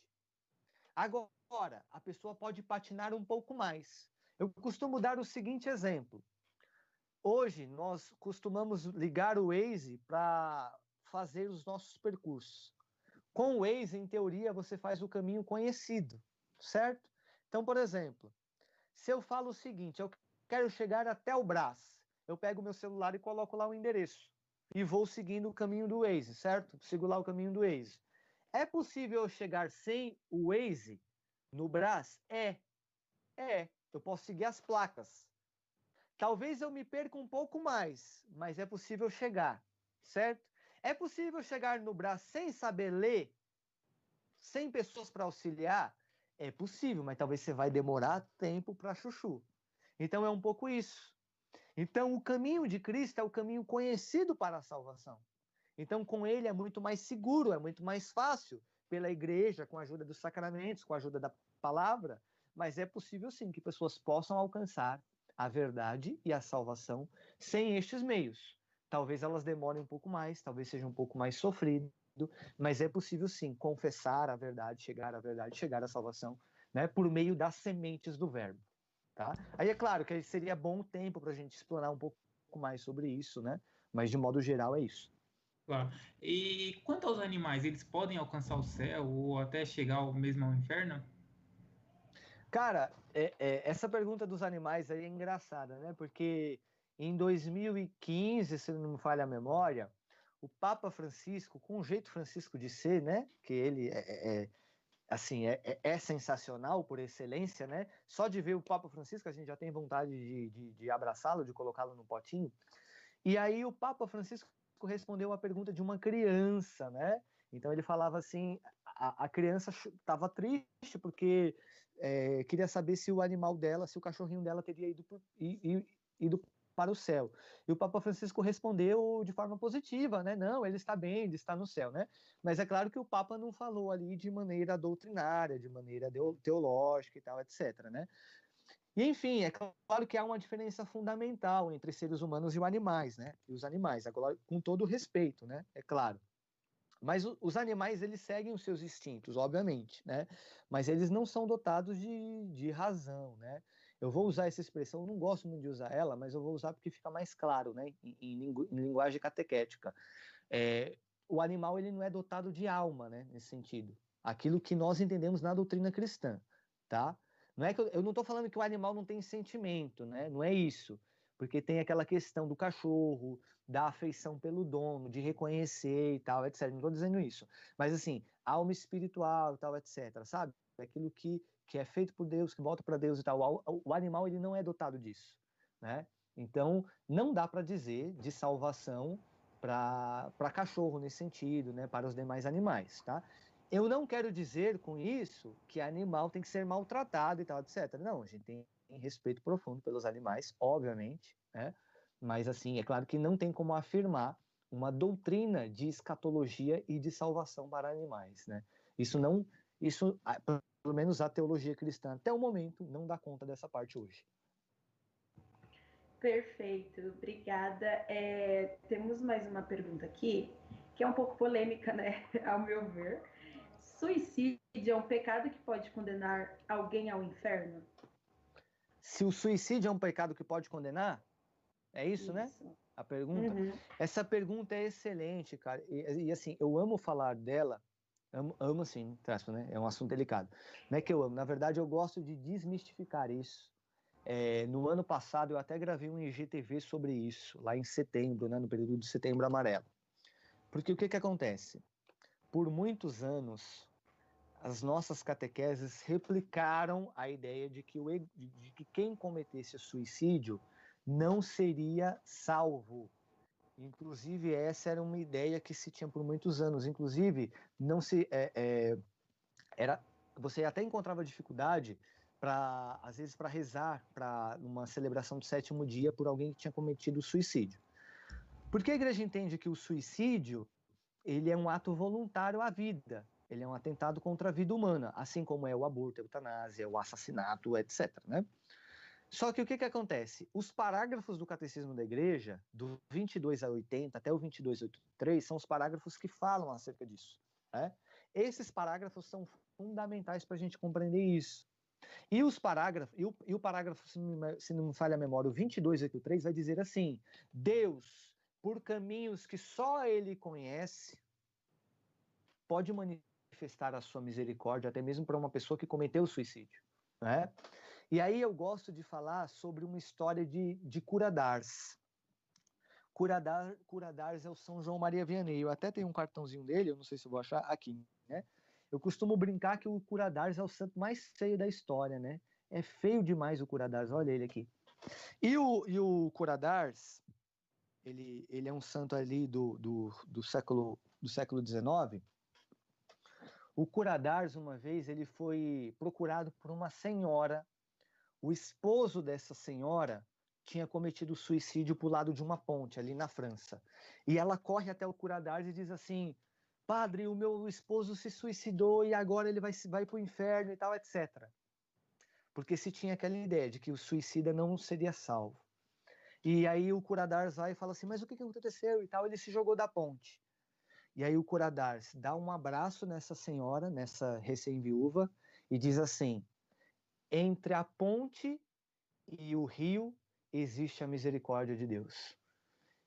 Agora, a pessoa pode patinar um pouco mais. Eu costumo dar o seguinte exemplo. Hoje, nós costumamos ligar o Waze para fazer os nossos percursos. Com o Waze, em teoria, você faz o caminho conhecido, certo? Então, por exemplo, se eu falo o seguinte, eu quero chegar até o Brás, eu pego meu celular e coloco lá o endereço e vou seguindo o caminho do Waze, certo? Sigo lá o caminho do Waze. É possível eu chegar sem o Waze no Brás? É. É. Eu posso seguir as placas. Talvez eu me perca um pouco mais, mas é possível chegar, certo? É possível chegar no Brás sem saber ler? Sem pessoas para auxiliar? É possível, mas talvez você vai demorar tempo para chuchu. Então é um pouco isso. Então o caminho de Cristo é o caminho conhecido para a salvação. Então com ele é muito mais seguro, é muito mais fácil pela igreja, com a ajuda dos sacramentos, com a ajuda da palavra, mas é possível sim que pessoas possam alcançar a verdade e a salvação sem estes meios. Talvez elas demorem um pouco mais, talvez seja um pouco mais sofrido, mas é possível sim confessar a verdade, chegar à verdade, chegar à salvação, né, por meio das sementes do verbo. Tá? Aí é claro que seria bom tempo para a gente explorar um pouco mais sobre isso, né? Mas de modo geral é isso. Claro. E quanto aos animais, eles podem alcançar o céu ou até chegar ao mesmo ao inferno? Cara, é, é, essa pergunta dos animais aí é engraçada, né? Porque em 2015, se não me falha a memória, o Papa Francisco, com o jeito Francisco de ser, né? Que ele é, é, é assim é, é, é, sensacional por excelência, né? Só de ver o Papa Francisco a gente já tem vontade de, de, de abraçá-lo, de colocá-lo no potinho. E aí o Papa Francisco respondeu a pergunta de uma criança, né? Então ele falava assim, a, a criança estava triste porque é, queria saber se o animal dela, se o cachorrinho dela teria ido, por, ido para o céu. E o Papa Francisco respondeu de forma positiva, né? Não, ele está bem, ele está no céu, né? Mas é claro que o Papa não falou ali de maneira doutrinária, de maneira teológica e tal, etc, né? E enfim, é claro que há uma diferença fundamental entre seres humanos e os animais, né? E os animais, agora com todo respeito, né? É claro. Mas os animais, eles seguem os seus instintos, obviamente, né? Mas eles não são dotados de, de razão, né? Eu vou usar essa expressão, eu não gosto muito de usar ela, mas eu vou usar porque fica mais claro, né? Em, em, em linguagem catequética. É, o animal, ele não é dotado de alma, né? Nesse sentido. Aquilo que nós entendemos na doutrina cristã, tá? Não é que eu, eu não estou falando que o animal não tem sentimento, né? Não é isso. Porque tem aquela questão do cachorro, da afeição pelo dono, de reconhecer e tal, etc. Não estou dizendo isso. Mas assim, alma espiritual e tal, etc. Sabe? Aquilo que, que é feito por Deus, que volta para Deus e tal. O, o animal ele não é dotado disso, né? Então, não dá para dizer de salvação para cachorro nesse sentido, né, para os demais animais, tá? Eu não quero dizer com isso que animal tem que ser maltratado e tal, etc. Não, a gente tem respeito profundo pelos animais, obviamente, né? Mas assim, é claro que não tem como afirmar uma doutrina de escatologia e de salvação para animais, né? Isso não, isso, pelo menos a teologia cristã até o momento não dá conta dessa parte hoje. Perfeito, obrigada. É, temos mais uma pergunta aqui, que é um pouco polêmica, né? Ao meu ver. Suicídio é um pecado que pode condenar alguém ao inferno? Se o suicídio é um pecado que pode condenar? É isso, né? isso. né? A pergunta. Uhum. Essa pergunta é excelente, cara. E, e, assim, eu amo falar dela. Amo, amo assim, né? É um assunto delicado. Não é que eu amo. Na verdade, eu gosto de desmistificar isso é, no ano passado eu até gravei um IGTV sobre isso, lá em setembro, né, no período de setembro amarelo. Porque o que, que acontece? Por muitos anos, as nossas catequeses replicaram a ideia de que, o, de que quem cometesse suicídio não seria salvo. Inclusive, essa era uma ideia que se tinha por muitos anos. Inclusive, não se é, é, era você até encontrava dificuldade para às vezes para rezar para uma celebração do sétimo dia por alguém que tinha cometido suicídio. Porque a igreja entende que o suicídio ele é um ato voluntário à vida, ele é um atentado contra a vida humana, assim como é o aborto, a eutanásia, o assassinato, etc. Né? Só que o que, que acontece? Os parágrafos do Catecismo da Igreja, do 22 a 80 até o 22 a 83, são os parágrafos que falam acerca disso. Né? Esses parágrafos são fundamentais para a gente compreender isso. E os parágrafos, e o, e o parágrafo, se me, se não me falha a memória, o 2283 vai dizer assim: Deus, por caminhos que só Ele conhece, pode manifestar a sua misericórdia até mesmo para uma pessoa que cometeu suicídio. Né? E aí eu gosto de falar sobre uma história de, de Curadars. Curadar, Curadars é o São João Maria Vianney. Eu até tenho um cartãozinho dele, eu não sei se vou achar aqui, né? Eu costumo brincar que o Curadars é o santo mais feio da história, né? É feio demais o Curadars, olha ele aqui. E o, e o Curadars, ele, ele é um santo ali do, do, do século do século XIX. O Curadars, uma vez, ele foi procurado por uma senhora. O esposo dessa senhora tinha cometido suicídio por lado de uma ponte ali na França. E ela corre até o Curadars e diz assim: padre, o meu esposo se suicidou e agora ele vai, vai para o inferno e tal, etc. Porque se tinha aquela ideia de que o suicida não seria salvo. E aí o Curadars vai e fala assim, mas o que aconteceu e tal? Ele se jogou da ponte. E aí o Curadars dá um abraço nessa senhora, nessa recém-viúva, e diz assim, entre a ponte e o rio existe a misericórdia de Deus.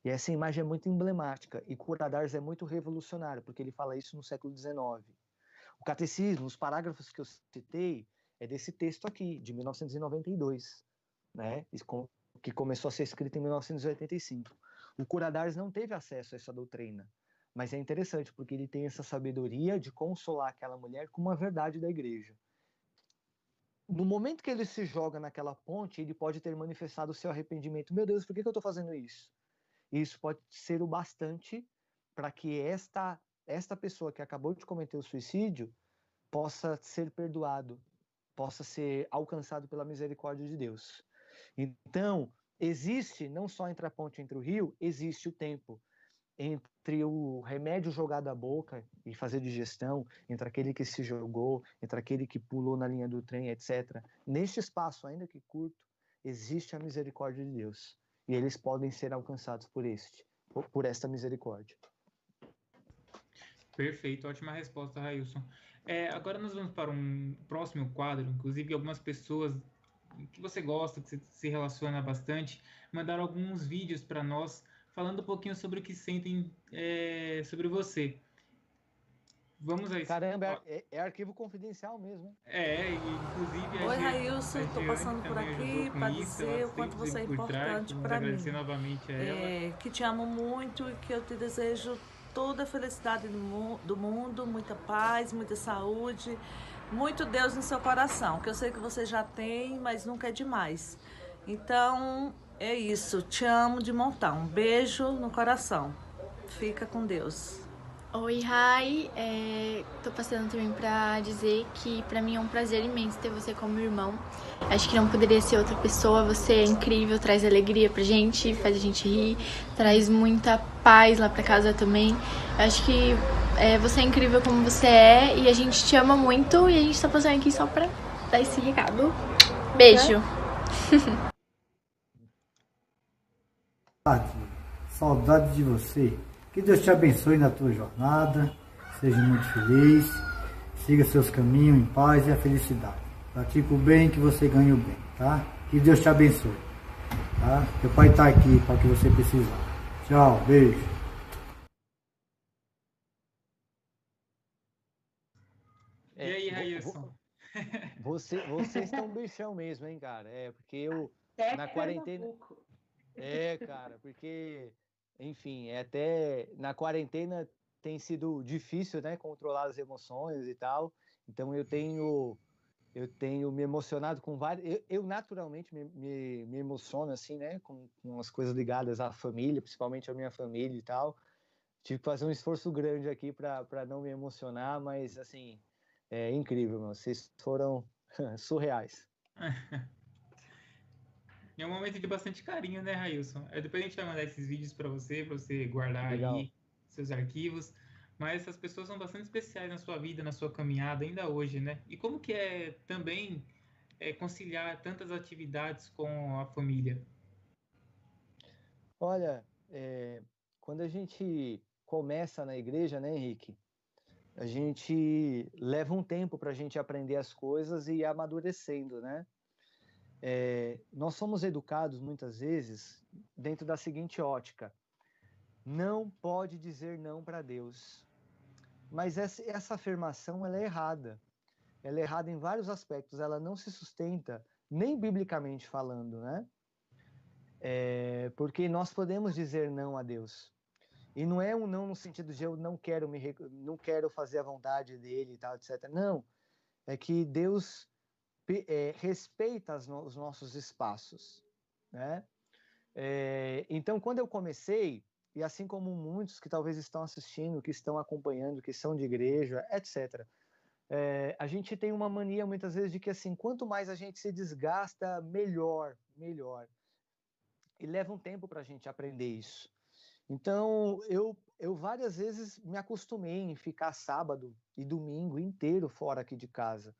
E essa imagem é muito emblemática. E Curadars é muito revolucionário, porque ele fala isso no século XIX. O catecismo, os parágrafos que eu citei, é desse texto aqui, de 1992, né? que começou a ser escrito em 1985. O Curadars não teve acesso a essa doutrina, mas é interessante porque ele tem essa sabedoria de consolar aquela mulher com uma verdade da igreja. No momento que ele se joga naquela ponte, ele pode ter manifestado o seu arrependimento. Meu Deus, por que, que eu estou fazendo isso? Isso pode ser o bastante para que esta, esta pessoa que acabou de cometer o suicídio possa ser perdoado, possa ser alcançado pela misericórdia de Deus. Então, existe, não só entre a ponte e entre o rio, existe o tempo entre o remédio jogado à boca e fazer digestão, entre aquele que se jogou, entre aquele que pulou na linha do trem, etc. Neste espaço, ainda que curto, existe a misericórdia de Deus e eles podem ser alcançados por este, por esta misericórdia. Perfeito, ótima resposta, Railson. É, agora nós vamos para um próximo quadro, inclusive algumas pessoas que você gosta, que se relaciona bastante, mandaram alguns vídeos para nós falando um pouquinho sobre o que sentem é, sobre você. Vamos a isso. Caramba, é, é, arquivo confidencial mesmo. É, inclusive Oi, Railson, estou passando por aqui para dizer o quanto você é importante para mim. Agradecer novamente a ela. É, que te amo muito e que eu te desejo toda a felicidade do mundo, muita paz, muita saúde, muito Deus no seu coração, que eu sei que você já tem, mas nunca é demais. Então, é isso. Te amo de montão. Um beijo no coração. Fica com Deus. Oi, Rai. É, tô passando também pra dizer que pra mim é um prazer imenso ter você como irmão. Acho que não poderia ser outra pessoa. Você é incrível, traz alegria pra gente, faz a gente rir, traz muita paz lá pra casa também. Acho que é, você é incrível como você é e a gente te ama muito e a gente tá passando aqui só pra dar esse recado. Beijo. Saudade de você. Que Deus te abençoe na tua jornada, seja muito feliz, siga seus caminhos em paz e a felicidade. Pratique o bem que você ganhe o bem, tá? Que Deus te abençoe, tá? Teu pai está aqui para o que você precisar. Tchau, beijo. E aí, Railson? Você, vocês estão bichão mesmo, hein, cara? É, porque eu, Até na quarentena... É, cara, porque enfim, é até na quarentena tem sido difícil, né, controlar as emoções e tal. Então eu tenho eu tenho me emocionado com vários. Eu, eu naturalmente me, me, me, emociono assim, né, com, com as coisas ligadas à família, principalmente a minha família e tal. Tive que fazer um esforço grande aqui para não me emocionar, mas assim é incrível, meu. Vocês foram surreais. É um momento de bastante carinho, né, Railson? Depois a gente vai mandar esses vídeos para você, para você guardar Legal. aí seus arquivos. Mas essas pessoas são bastante especiais na sua vida, na sua caminhada, ainda hoje, né? E como que é também é, conciliar tantas atividades com a família? Olha, é, quando a gente começa na igreja, né, Henrique? A gente leva um tempo para a gente aprender as coisas e ir amadurecendo, né? É, nós somos educados muitas vezes dentro da seguinte ótica: não pode dizer não para Deus. Mas essa, essa afirmação ela é errada. Ela é errada em vários aspectos. Ela não se sustenta nem biblicamente falando, né? É, porque nós podemos dizer não a Deus. E não é um não no sentido de eu não quero me não quero fazer a vontade dele e tal, etc. Não. É que Deus é, respeita no, os nossos espaços, né? É, então, quando eu comecei, e assim como muitos que talvez estão assistindo, que estão acompanhando, que são de igreja, etc., é, a gente tem uma mania muitas vezes de que assim, quanto mais a gente se desgasta, melhor, melhor. E leva um tempo para a gente aprender isso. Então, eu, eu várias vezes me acostumei em ficar sábado e domingo inteiro fora aqui de casa.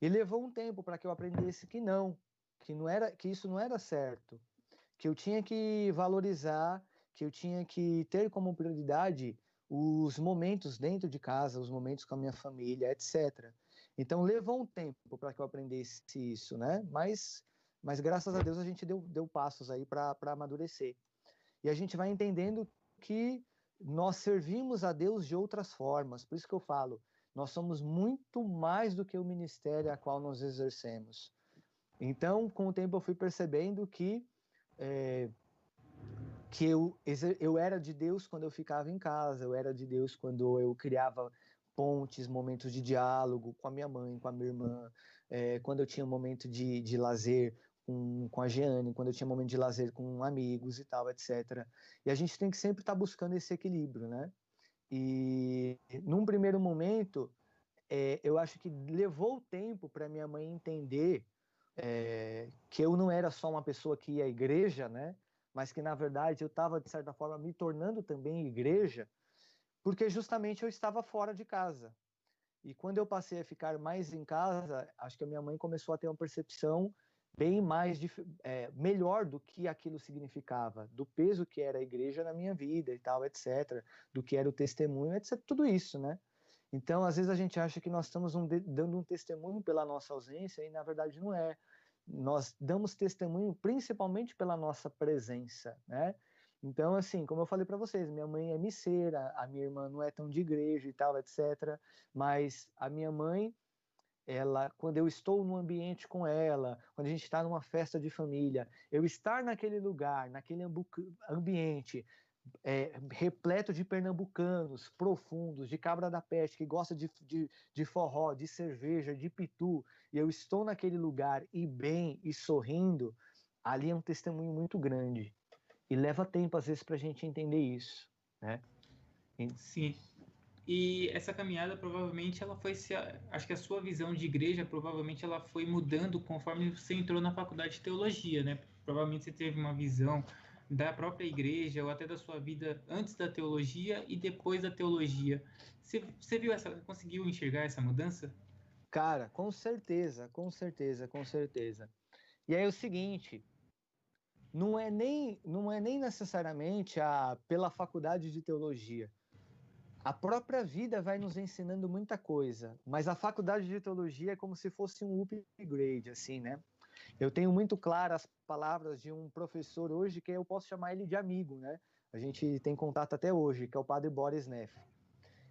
E levou um tempo para que eu aprendesse que não, que não era, que isso não era certo, que eu tinha que valorizar, que eu tinha que ter como prioridade os momentos dentro de casa, os momentos com a minha família, etc. Então levou um tempo para que eu aprendesse isso, né? Mas, mas graças a Deus a gente deu, deu passos aí para amadurecer. E a gente vai entendendo que nós servimos a Deus de outras formas. Por isso que eu falo, nós somos muito mais do que o ministério a qual nós exercemos. Então, com o tempo, eu fui percebendo que é, que eu, eu era de Deus quando eu ficava em casa, eu era de Deus quando eu criava pontes, momentos de diálogo com a minha mãe, com a minha irmã, é, quando eu tinha um momento de, de lazer com, com a Jeane, quando eu tinha um momento de lazer com amigos e tal, etc. E a gente tem que sempre estar tá buscando esse equilíbrio, né? E num primeiro momento, é, eu acho que levou tempo para minha mãe entender é, que eu não era só uma pessoa que ia à igreja, né? Mas que na verdade eu estava de certa forma me tornando também igreja, porque justamente eu estava fora de casa. E quando eu passei a ficar mais em casa, acho que a minha mãe começou a ter uma percepção bem mais é, melhor do que aquilo significava, do peso que era a igreja na minha vida e tal, etc, do que era o testemunho, etc, tudo isso, né? Então, às vezes a gente acha que nós estamos um, dando um testemunho pela nossa ausência e na verdade não é. Nós damos testemunho principalmente pela nossa presença, né? Então, assim, como eu falei para vocês, minha mãe é misseira, a minha irmã não é tão de igreja e tal, etc. Mas a minha mãe, ela, quando eu estou no ambiente com ela, quando a gente está numa festa de família, eu estar naquele lugar, naquele ambiente, é, repleto de pernambucanos profundos, de cabra da peste, que gosta de, de, de, forró, de cerveja, de pitu, e eu estou naquele lugar e bem e sorrindo, ali é um testemunho muito grande. E leva tempo, às vezes, para a gente entender isso. Né? Sim. E essa caminhada provavelmente ela foi se acho que a sua visão de igreja provavelmente ela foi mudando conforme você entrou na faculdade de teologia, né? Provavelmente você teve uma visão da própria igreja ou até da sua vida antes da teologia e depois da teologia. Você, você viu essa, conseguiu enxergar essa mudança? Cara, com certeza, com certeza, com certeza. E aí é o seguinte, não é nem não é nem necessariamente a pela faculdade de teologia. A própria vida vai nos ensinando muita coisa, mas a faculdade de teologia é como se fosse um upgrade, assim, né? Eu tenho muito claras as palavras de um professor hoje que eu posso chamar ele de amigo, né? A gente tem contato até hoje, que é o Padre Boris Neff.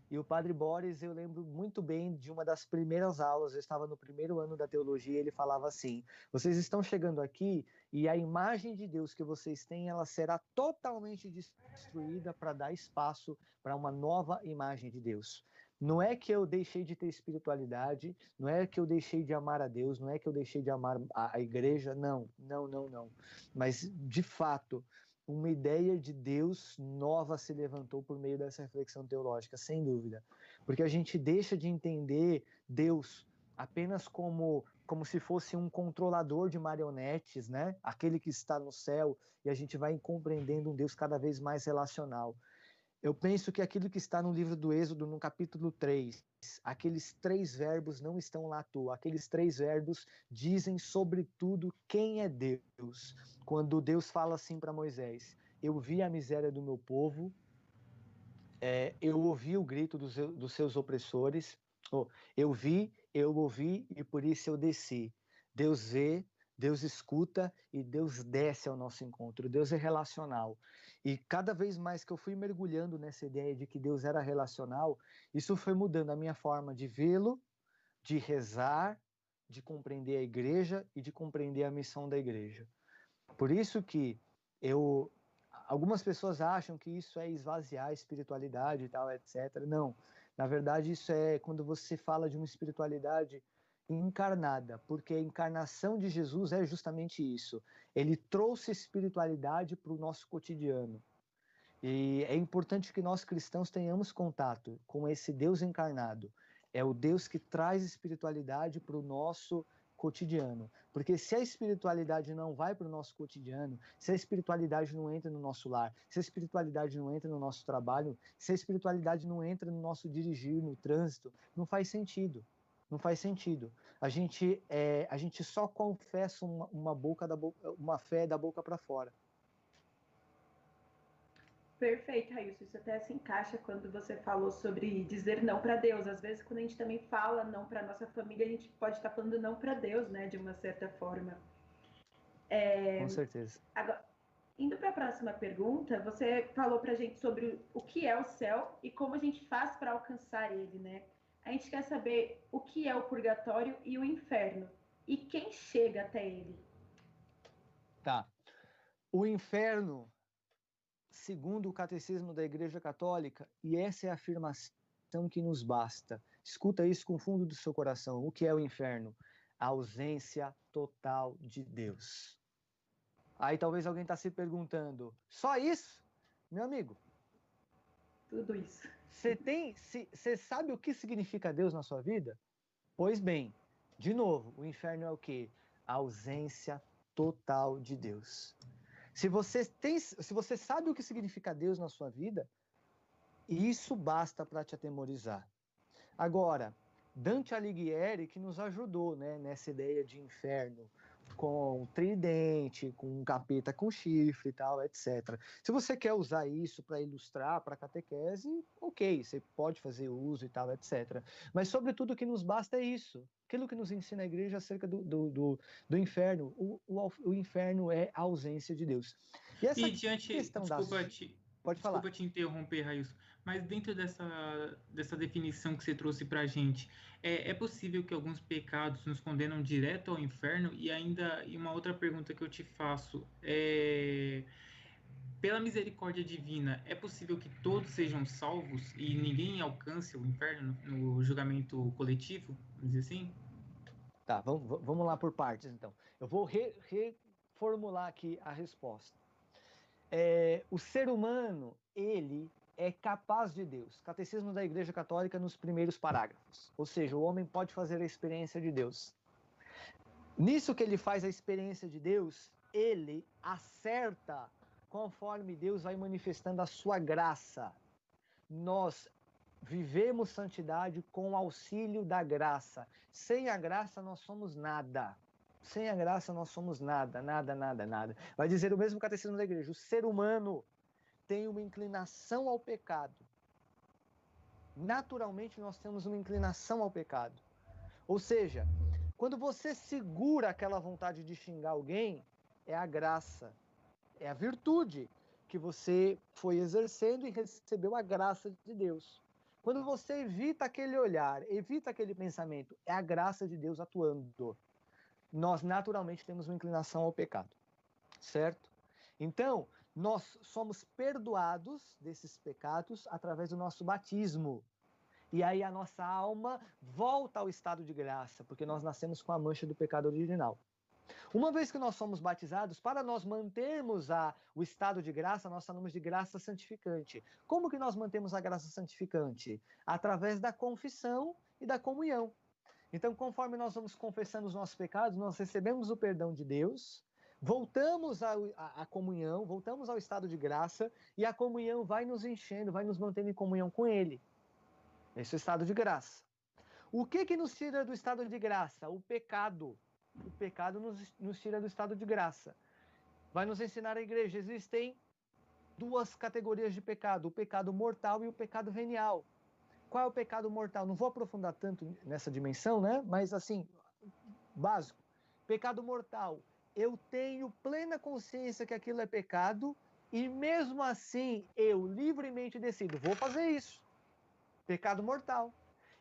E o Padre Boris, eu lembro muito bem de uma das primeiras aulas, eu estava no primeiro ano da teologia, ele falava assim: "Vocês estão chegando aqui e a imagem de Deus que vocês têm, ela será totalmente destruída para dar espaço para uma nova imagem de Deus. Não é que eu deixei de ter espiritualidade, não é que eu deixei de amar a Deus, não é que eu deixei de amar a, a igreja, não, não, não, não. Mas, de fato, uma ideia de Deus nova se levantou por meio dessa reflexão teológica, sem dúvida. Porque a gente deixa de entender Deus apenas como como se fosse um controlador de marionetes, né? Aquele que está no céu, e a gente vai compreendendo um Deus cada vez mais relacional. Eu penso que aquilo que está no livro do Êxodo, no capítulo 3, aqueles três verbos não estão lá à toa. Aqueles três verbos dizem sobretudo quem é Deus. Quando Deus fala assim para Moisés: Eu vi a miséria do meu povo, é, eu ouvi o grito dos, dos seus opressores, oh, eu vi, eu ouvi e por isso eu desci. Deus vê, Deus escuta e Deus desce ao nosso encontro. Deus é relacional. E cada vez mais que eu fui mergulhando nessa ideia de que Deus era relacional, isso foi mudando a minha forma de vê-lo, de rezar, de compreender a igreja e de compreender a missão da igreja. Por isso que eu algumas pessoas acham que isso é esvaziar a espiritualidade e tal, etc. Não. Na verdade, isso é quando você fala de uma espiritualidade encarnada, porque a encarnação de Jesus é justamente isso. Ele trouxe espiritualidade para o nosso cotidiano. E é importante que nós cristãos tenhamos contato com esse Deus encarnado. É o Deus que traz espiritualidade para o nosso cotidiano. Porque se a espiritualidade não vai para o nosso cotidiano, se a espiritualidade não entra no nosso lar, se a espiritualidade não entra no nosso trabalho, se a espiritualidade não entra no nosso dirigir, no trânsito, não faz sentido. Não faz sentido. A gente, é, a gente só confessa uma, uma, boca da boca, uma fé da boca para fora. Perfeito, Raíssa. Isso até se encaixa quando você falou sobre dizer não para Deus. Às vezes, quando a gente também fala não para nossa família, a gente pode estar falando não para Deus, né? De uma certa forma. É... Com certeza. Agora, indo para a próxima pergunta, você falou para a gente sobre o que é o céu e como a gente faz para alcançar ele, né? A gente quer saber o que é o purgatório e o inferno e quem chega até ele. Tá. O inferno, segundo o catecismo da Igreja Católica, e essa é a afirmação que nos basta. Escuta isso com o fundo do seu coração. O que é o inferno? A ausência total de Deus. Aí talvez alguém está se perguntando: só isso? Meu amigo. Tudo isso. Você tem, você sabe o que significa Deus na sua vida? Pois bem, de novo, o inferno é o que? A ausência total de Deus. Se você tem, se você sabe o que significa Deus na sua vida, isso basta para te atemorizar. Agora, Dante Alighieri que nos ajudou, né, nessa ideia de inferno, com tridente, com um capeta com chifre e tal, etc. Se você quer usar isso para ilustrar, para catequese, ok, você pode fazer uso e tal, etc. Mas, sobretudo, o que nos basta é isso. Aquilo que nos ensina a igreja acerca do, do, do, do inferno. O, o, o inferno é a ausência de Deus. E essa E diante, questão da- desculpa, te, Pode falar. desculpa te interromper, Railson, mas dentro dessa, dessa definição que você trouxe para a gente, é, é possível que alguns pecados nos condenam direto ao inferno? E ainda, e uma outra pergunta que eu te faço, é, pela misericórdia divina, é possível que todos sejam salvos e ninguém alcance o inferno no, no julgamento coletivo, vamos dizer assim? Tá, vamos, va- vamos lá por partes, então. Eu vou re- reformular aqui a resposta. É, o ser humano, ele é capaz de Deus. Catecismo da Igreja Católica nos primeiros parágrafos. Ou seja, o homem pode fazer a experiência de Deus. Nisso que ele faz a experiência de Deus, ele acerta conforme Deus vai manifestando a sua graça. Nós vivemos santidade com o auxílio da graça. Sem a graça nós somos nada. Sem a graça nós somos nada, nada, nada, nada. Vai dizer o mesmo catecismo da igreja: o ser humano tem uma inclinação ao pecado. Naturalmente nós temos uma inclinação ao pecado. Ou seja, quando você segura aquela vontade de xingar alguém, é a graça, é a virtude que você foi exercendo e recebeu a graça de Deus. Quando você evita aquele olhar, evita aquele pensamento, é a graça de Deus atuando. Nós naturalmente temos uma inclinação ao pecado, certo? Então, nós somos perdoados desses pecados através do nosso batismo. E aí a nossa alma volta ao estado de graça, porque nós nascemos com a mancha do pecado original. Uma vez que nós somos batizados, para nós mantermos a, o estado de graça, nós chamamos de graça santificante. Como que nós mantemos a graça santificante? Através da confissão e da comunhão. Então, conforme nós vamos confessando os nossos pecados, nós recebemos o perdão de Deus, voltamos à, comunhão, voltamos ao estado de graça, e a comunhão vai nos enchendo, vai nos mantendo em comunhão com Ele. Esse é o estado de graça. O que que nos tira do estado de graça? O pecado. O pecado nos, nos tira do estado de graça. Vai nos ensinar a igreja. Existem duas categorias de pecado: o pecado mortal e o pecado venial. Qual é o pecado mortal? Não vou aprofundar tanto nessa dimensão, né? Mas assim, básico. Pecado mortal. Eu tenho plena consciência que aquilo é pecado e mesmo assim eu livremente decido, vou fazer isso. Pecado mortal.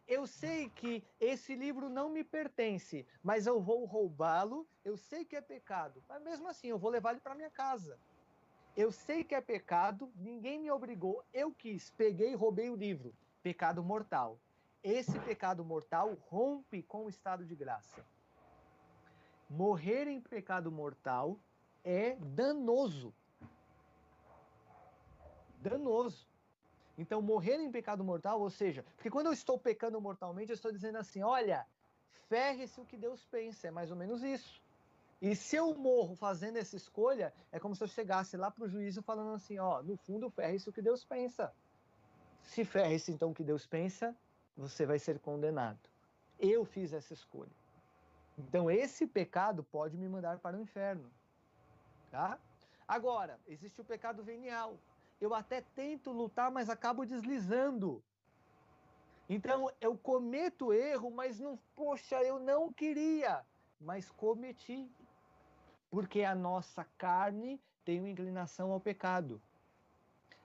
Eu sei que esse livro não me pertence, mas eu vou roubá-lo. Eu sei que é pecado, mas mesmo assim eu vou levar ele para minha casa. Eu sei que é pecado, ninguém me obrigou, eu quis, peguei e roubei o livro. Pecado mortal. Esse pecado mortal rompe com o estado de graça. Morrer em pecado mortal é danoso. Danoso. Então, morrer em pecado mortal, ou seja, porque quando eu estou pecando mortalmente, eu estou dizendo assim: olha, ferre-se o que Deus pensa, é mais ou menos isso. E se eu morro fazendo essa escolha, é como se eu chegasse lá para o juízo falando assim: ó, no fundo, ferre-se o que Deus pensa. Se ferre-se então o que Deus pensa, você vai ser condenado. Eu fiz essa escolha. Então, esse pecado pode me mandar para o inferno. Tá? Agora, existe o pecado venial. Eu até tento lutar, mas acabo deslizando. Então, eu cometo erro, mas não, poxa, eu não queria, mas cometi. Porque a nossa carne tem uma inclinação ao pecado.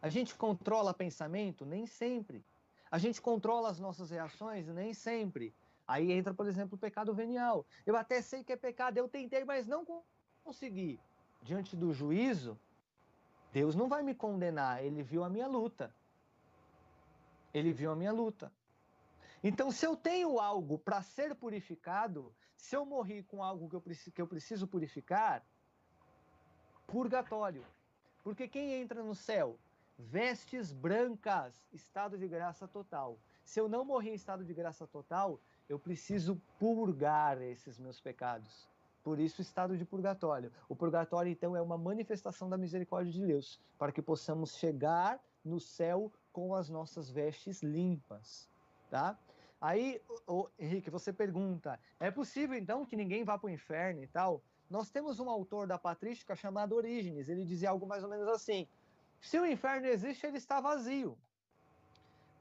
A gente controla pensamento? Nem sempre. A gente controla as nossas reações? Nem sempre. Aí entra, por exemplo, o pecado venial. Eu até sei que é pecado, eu tentei, mas não consegui. Diante do juízo, Deus não vai me condenar, ele viu a minha luta. Ele viu a minha luta. Então, se eu tenho algo para ser purificado, se eu morri com algo que eu, preciso, que eu preciso purificar, purgatório. Porque quem entra no céu? Vestes brancas, estado de graça total. Se eu não morrer em estado de graça total, eu preciso purgar esses meus pecados. Por isso, estado de purgatório. O purgatório, então, é uma manifestação da misericórdia de Deus, para que possamos chegar no céu com as nossas vestes limpas, tá? Aí, Henrique, você pergunta: é possível então que ninguém vá para o inferno e tal? Nós temos um autor da patrística chamado Orígenes. Ele dizia algo mais ou menos assim: se o inferno existe, ele está vazio.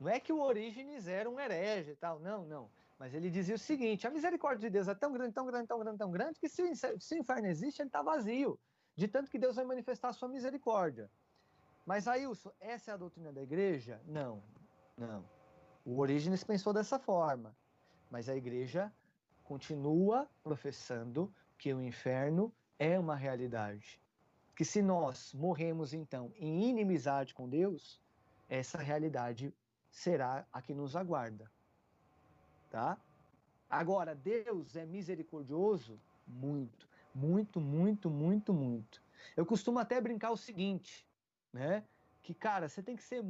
Não é que o Orígenes era um herege e tal, não, não. Mas ele dizia o seguinte: a misericórdia de Deus é tão grande, tão grande, tão grande, tão grande, que se o, inferno existe, ele está vazio. De tanto que Deus vai manifestar a sua misericórdia. Mas, Ailson, essa é a doutrina da igreja? Não, não. O Orígenes pensou dessa forma. Mas a igreja continua professando que o inferno é uma realidade. Que se nós morremos, então, em inimizade com Deus, essa realidade será a que nos aguarda. Tá? Agora, Deus é misericordioso? Muito, muito, muito, muito, muito. Eu costumo até brincar o seguinte, né? Que, cara, você tem que ser,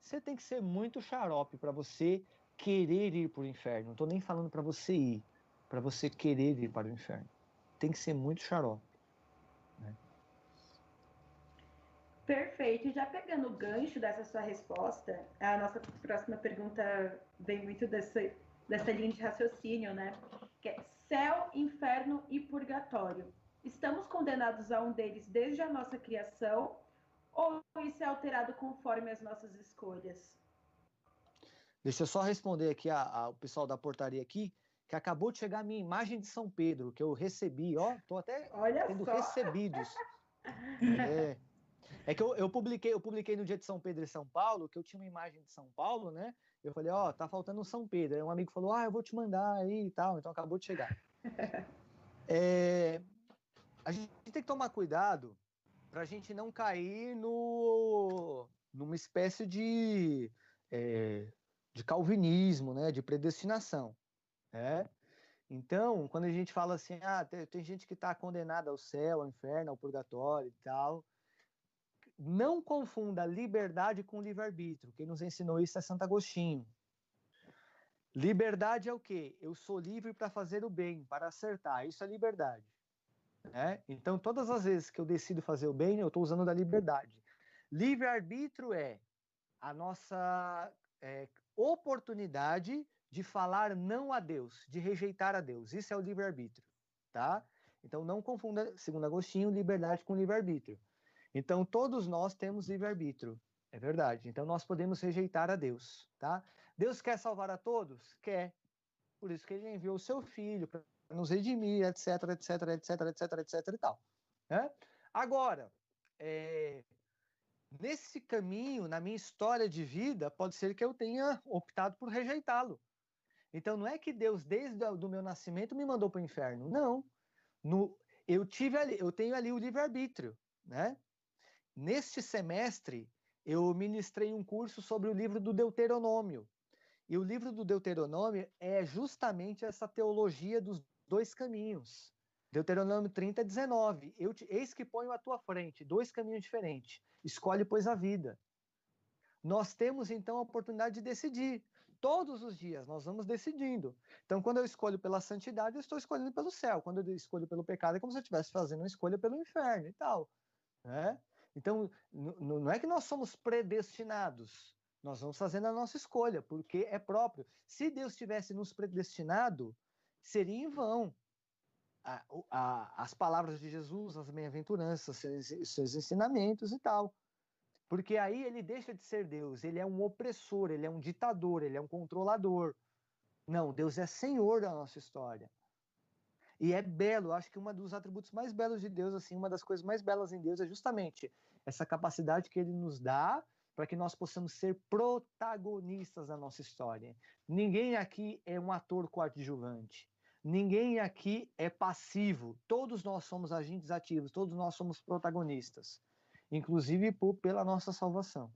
você tem que ser muito xarope para você querer ir para o inferno. Não estou nem falando para você ir, para você querer ir para o inferno. Tem que ser muito xarope. Né? Perfeito. E já pegando o gancho dessa sua resposta, a nossa próxima pergunta vem muito dessa, dessa linha de raciocínio, né? Que é céu, inferno e purgatório. Estamos condenados a um deles desde a nossa criação ou isso é alterado conforme as nossas escolhas? Deixa eu só responder aqui ao pessoal da portaria aqui, que acabou de chegar a minha imagem de São Pedro, que eu recebi, ó, tô até Olha tendo só. recebidos. É, é que eu, eu, publiquei, eu publiquei no dia de São Pedro e São Paulo, que eu tinha uma imagem de São Paulo, né? Eu falei, ó, tá faltando um São Pedro. Aí um amigo falou, ah, eu vou te mandar aí e tal, então acabou de chegar. É, a gente tem que tomar cuidado para a gente não cair no, numa espécie de, é, de calvinismo, né, de predestinação. Né? Então, quando a gente fala assim, ah, tem, tem gente que está condenada ao céu, ao inferno, ao purgatório e tal, não confunda liberdade com livre-arbítrio. Quem nos ensinou isso é Santo Agostinho. Liberdade é o quê? Eu sou livre para fazer o bem, para acertar. Isso é liberdade. Né? Então, todas as vezes que eu decido fazer o bem, eu estou usando da liberdade. Livre-arbítrio é a nossa é, oportunidade de falar não a Deus, de rejeitar a Deus. Isso é o livre-arbítrio. Tá? Então, não confunda, segundo Agostinho, liberdade com livre-arbítrio. Então, todos nós temos livre-arbítrio. É verdade. Então, nós podemos rejeitar a Deus. Tá? Deus quer salvar a todos? Quer. Por isso que ele enviou o seu filho para nos redimir, etc, etc, etc, etc, etc e tal. Né? Agora, é, nesse caminho, na minha história de vida, pode ser que eu tenha optado por rejeitá-lo. Então, não é que Deus, desde o meu nascimento, me mandou para o inferno. Não. No, eu tive ali, eu tenho ali o livre-arbítrio, né? Neste semestre, eu ministrei um curso sobre o livro do Deuteronômio. E o livro do Deuteronômio é justamente essa teologia dos dois caminhos. Deuteronômio 30, 19. Eu te, eis que ponho à tua frente dois caminhos diferentes. Escolhe, pois, a vida. Nós temos, então, a oportunidade de decidir. Todos os dias nós vamos decidindo. Então, quando eu escolho pela santidade, eu estou escolhendo pelo céu. Quando eu escolho pelo pecado, é como se eu estivesse fazendo uma escolha pelo inferno e tal. Né? Então, não é que nós somos predestinados. Nós vamos fazendo a nossa escolha, porque é próprio. Se Deus tivesse nos predestinado, seria em vão. A, a, as palavras de Jesus, as bem-aventuranças, seus, seus ensinamentos e tal. Porque aí ele deixa de ser Deus, ele é um opressor, ele é um ditador, ele é um controlador. Não, Deus é senhor da nossa história. E é belo, acho que um dos atributos mais belos de Deus, assim, uma das coisas mais belas em Deus é justamente essa capacidade que ele nos dá para que nós possamos ser protagonistas da nossa história. Ninguém aqui é um ator coadjuvante. Ninguém aqui é passivo. Todos nós somos agentes ativos, todos nós somos protagonistas, inclusive por, pela nossa salvação.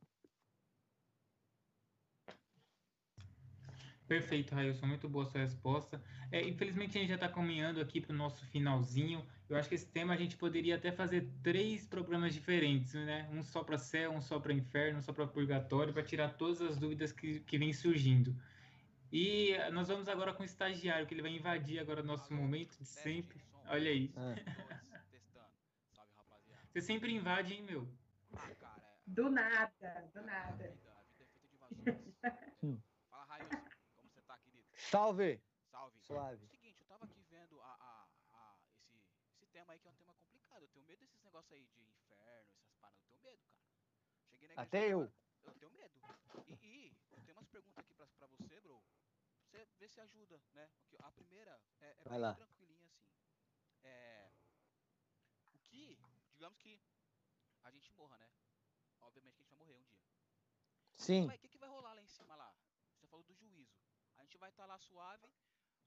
Perfeito, Railson, muito boa sua resposta. É, infelizmente a gente já está caminhando aqui para o nosso finalzinho. Eu acho que esse tema a gente poderia até fazer três programas diferentes, né? Um só para céu, um só para inferno, um só para purgatório, para tirar todas as dúvidas que, que vêm surgindo. E nós vamos agora com o estagiário, que ele vai invadir agora o nosso momento de sempre. Olha aí. Você sempre invade, hein, meu? Do nada, do nada. Fala, Railson. Como você tá, querido? Salve! Salve. Suave. É o seguinte, eu tava aqui vendo a, a, a, esse, esse tema aí que é um tema complicado. Eu tenho medo desses negócios aí de inferno, essas paradas. Eu tenho medo, cara. Cheguei na igreja Até eu. agora, Eu tenho medo. E, e eu tenho umas perguntas aqui pra, pra você, bro. Você vê se ajuda, né? A primeira é, é bem lá. tranquilinha assim. É, o que digamos que a gente morra, né? Obviamente que a gente vai morrer um dia. Sim. O que, que vai rolar lá em cima lá? Você falou do juízo. A gente vai estar lá suave,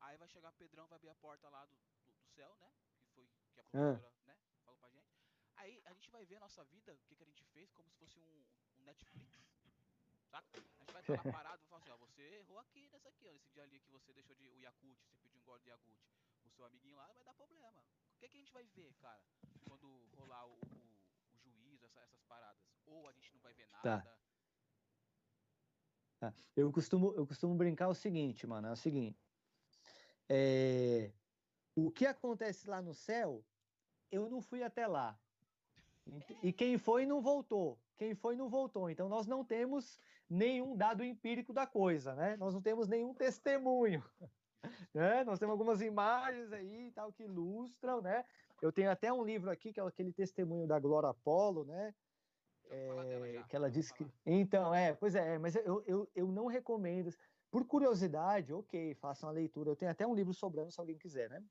aí vai chegar Pedrão, vai abrir a porta lá do, do, do céu, né? Que foi que a professora, né? Falou pra gente. Aí a gente vai ver a nossa vida, o que, que a gente fez, como se fosse um, um Netflix. Saca? A gente vai estar lá parado e falar assim, ó, você errou aqui nessa aqui, ó, nesse dia ali que você deixou de o Yakut, você pediu um gole de Yakut. O seu amiguinho lá vai dar problema. O que, que a gente vai ver, cara, quando rolar o, o, o juízo, essa- essas paradas? Ou a gente não vai ver nada. Tá. Eu costumo, eu costumo brincar o seguinte, mano, é o seguinte. É, o que acontece lá no céu, eu não fui até lá. E quem foi não voltou. Quem foi não voltou. Então nós não temos nenhum dado empírico da coisa, né? Nós não temos nenhum testemunho. Né? Nós temos algumas imagens aí tal que ilustram, né? Eu tenho até um livro aqui que é aquele testemunho da Glória Apolo, né? Já vou falar dela É, já, que ela disse que. Então, é, pois é, mas eu, eu, eu não recomendo. Por curiosidade, ok, façam a leitura. Eu tenho até um livro sobrando se alguém quiser, né?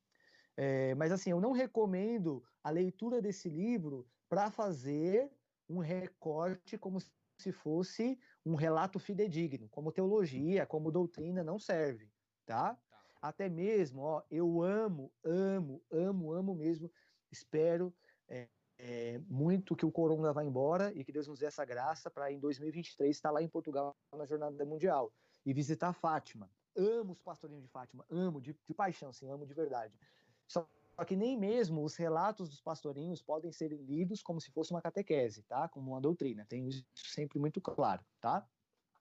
É, mas assim, eu não recomendo a leitura desse livro para fazer um recorte como se fosse um relato fidedigno, como teologia, como doutrina, não serve, tá? Tá. Até mesmo, ó, eu amo, amo, amo, amo mesmo. Espero é, é, muito que o Corona vá embora e que Deus nos dê essa graça para em 2023 estar lá em Portugal na Jornada Mundial e visitar Fátima. Amo os pastorinhos de Fátima, amo de, de paixão, sim, amo de verdade. Só que nem mesmo os relatos dos pastorinhos podem ser lidos como se fosse uma catequese, tá? Como uma doutrina. Tenho isso sempre muito claro, tá?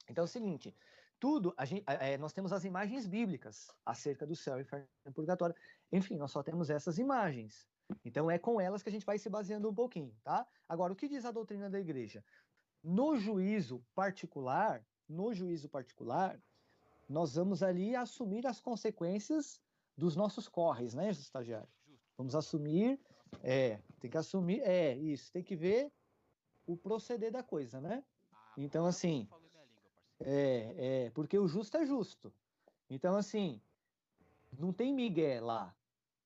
Então é o seguinte, tudo, gente, é, nós temos as imagens bíblicas acerca do céu, inferno e purgatório. Enfim, nós só temos essas imagens. Então é com elas que a gente vai se baseando um pouquinho, tá? Agora, o que diz a doutrina da igreja? No juízo particular, no juízo particular, nós vamos ali assumir as consequências dos nossos corres, né, estagiário? Vamos assumir, é, tem que assumir, é, isso, tem que ver o proceder da coisa, né? Ah, Então, assim. É, é, porque o justo é justo. Então, assim, não tem migué lá.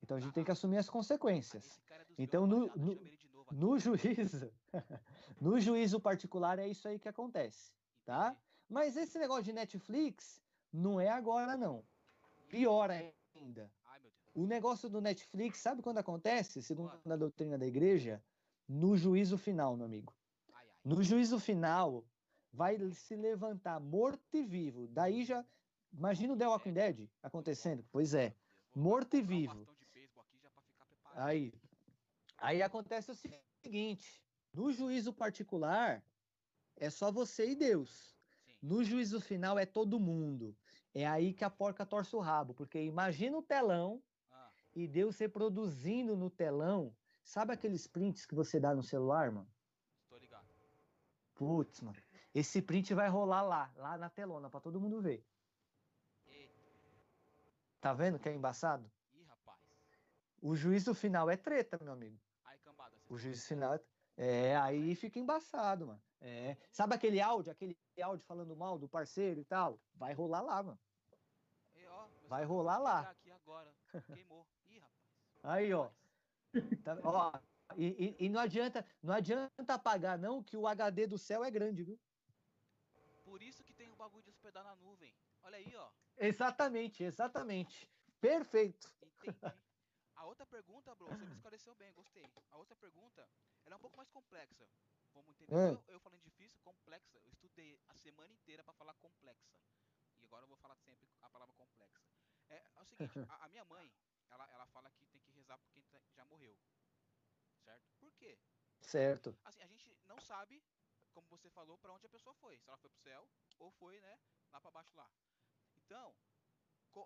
Então a gente tem que assumir as consequências. é Então, no- no-. No juízo, no juízo particular é isso aí que acontece, tá? Mas esse negócio de Netflix não é agora não. Pior ainda. O negócio do Netflix, sabe quando acontece, segundo a doutrina da igreja? No juízo final, meu amigo. No juízo final, vai se levantar morto e vivo. Daí já. Imagina o The Walking Dead acontecendo. Pois é. Morto e vivo. bastão de beisebol aqui já pra ficar preparado. Aí. Aí acontece o seguinte: no juízo particular, é só você e Deus. Sim. No juízo final é todo mundo. É aí que a porca torce o rabo. Porque imagina o telão Ah, e Deus reproduzindo no telão. Sabe aqueles prints que você dá no celular, mano? estou ligado. Putz, mano. Esse print vai rolar lá, lá na telona, pra todo mundo ver. Eita. Tá vendo que é embaçado? O juízo final é treta, meu amigo. Aí, cambada. O vão juízo final é. É, aí fica embaçado, mano. É. Sabe aquele áudio, aquele áudio falando mal do parceiro e tal? Vai rolar lá, mano. E, ó, Vai celular rolar lá. Aqui agora. Queimou. Ih, rapaz. Aí, ó. Tá- ó e, e- e não adianta, não adianta apagar, não, que o HD do céu é grande, viu? Por isso que tem o bagulho de hospedar na nuvem. Olha aí, ó. Exatamente, exatamente. Perfeito. Entendi. Outra pergunta, bro, você me esclareceu bem, gostei. A outra pergunta, ela é um pouco mais complexa. Vamos entender. É. Eu, eu falando difícil, complexa. Eu estudei a semana inteira pra falar complexa. E agora eu vou falar sempre a palavra complexa. É, é o seguinte, a, a minha mãe, ela, ela fala que tem que rezar por quem tá- já morreu. Certo? Por quê? Certo. Assim, a gente não sabe, como você falou, pra onde a pessoa foi. Se ela foi pro céu ou foi, né, lá pra baixo lá. Então,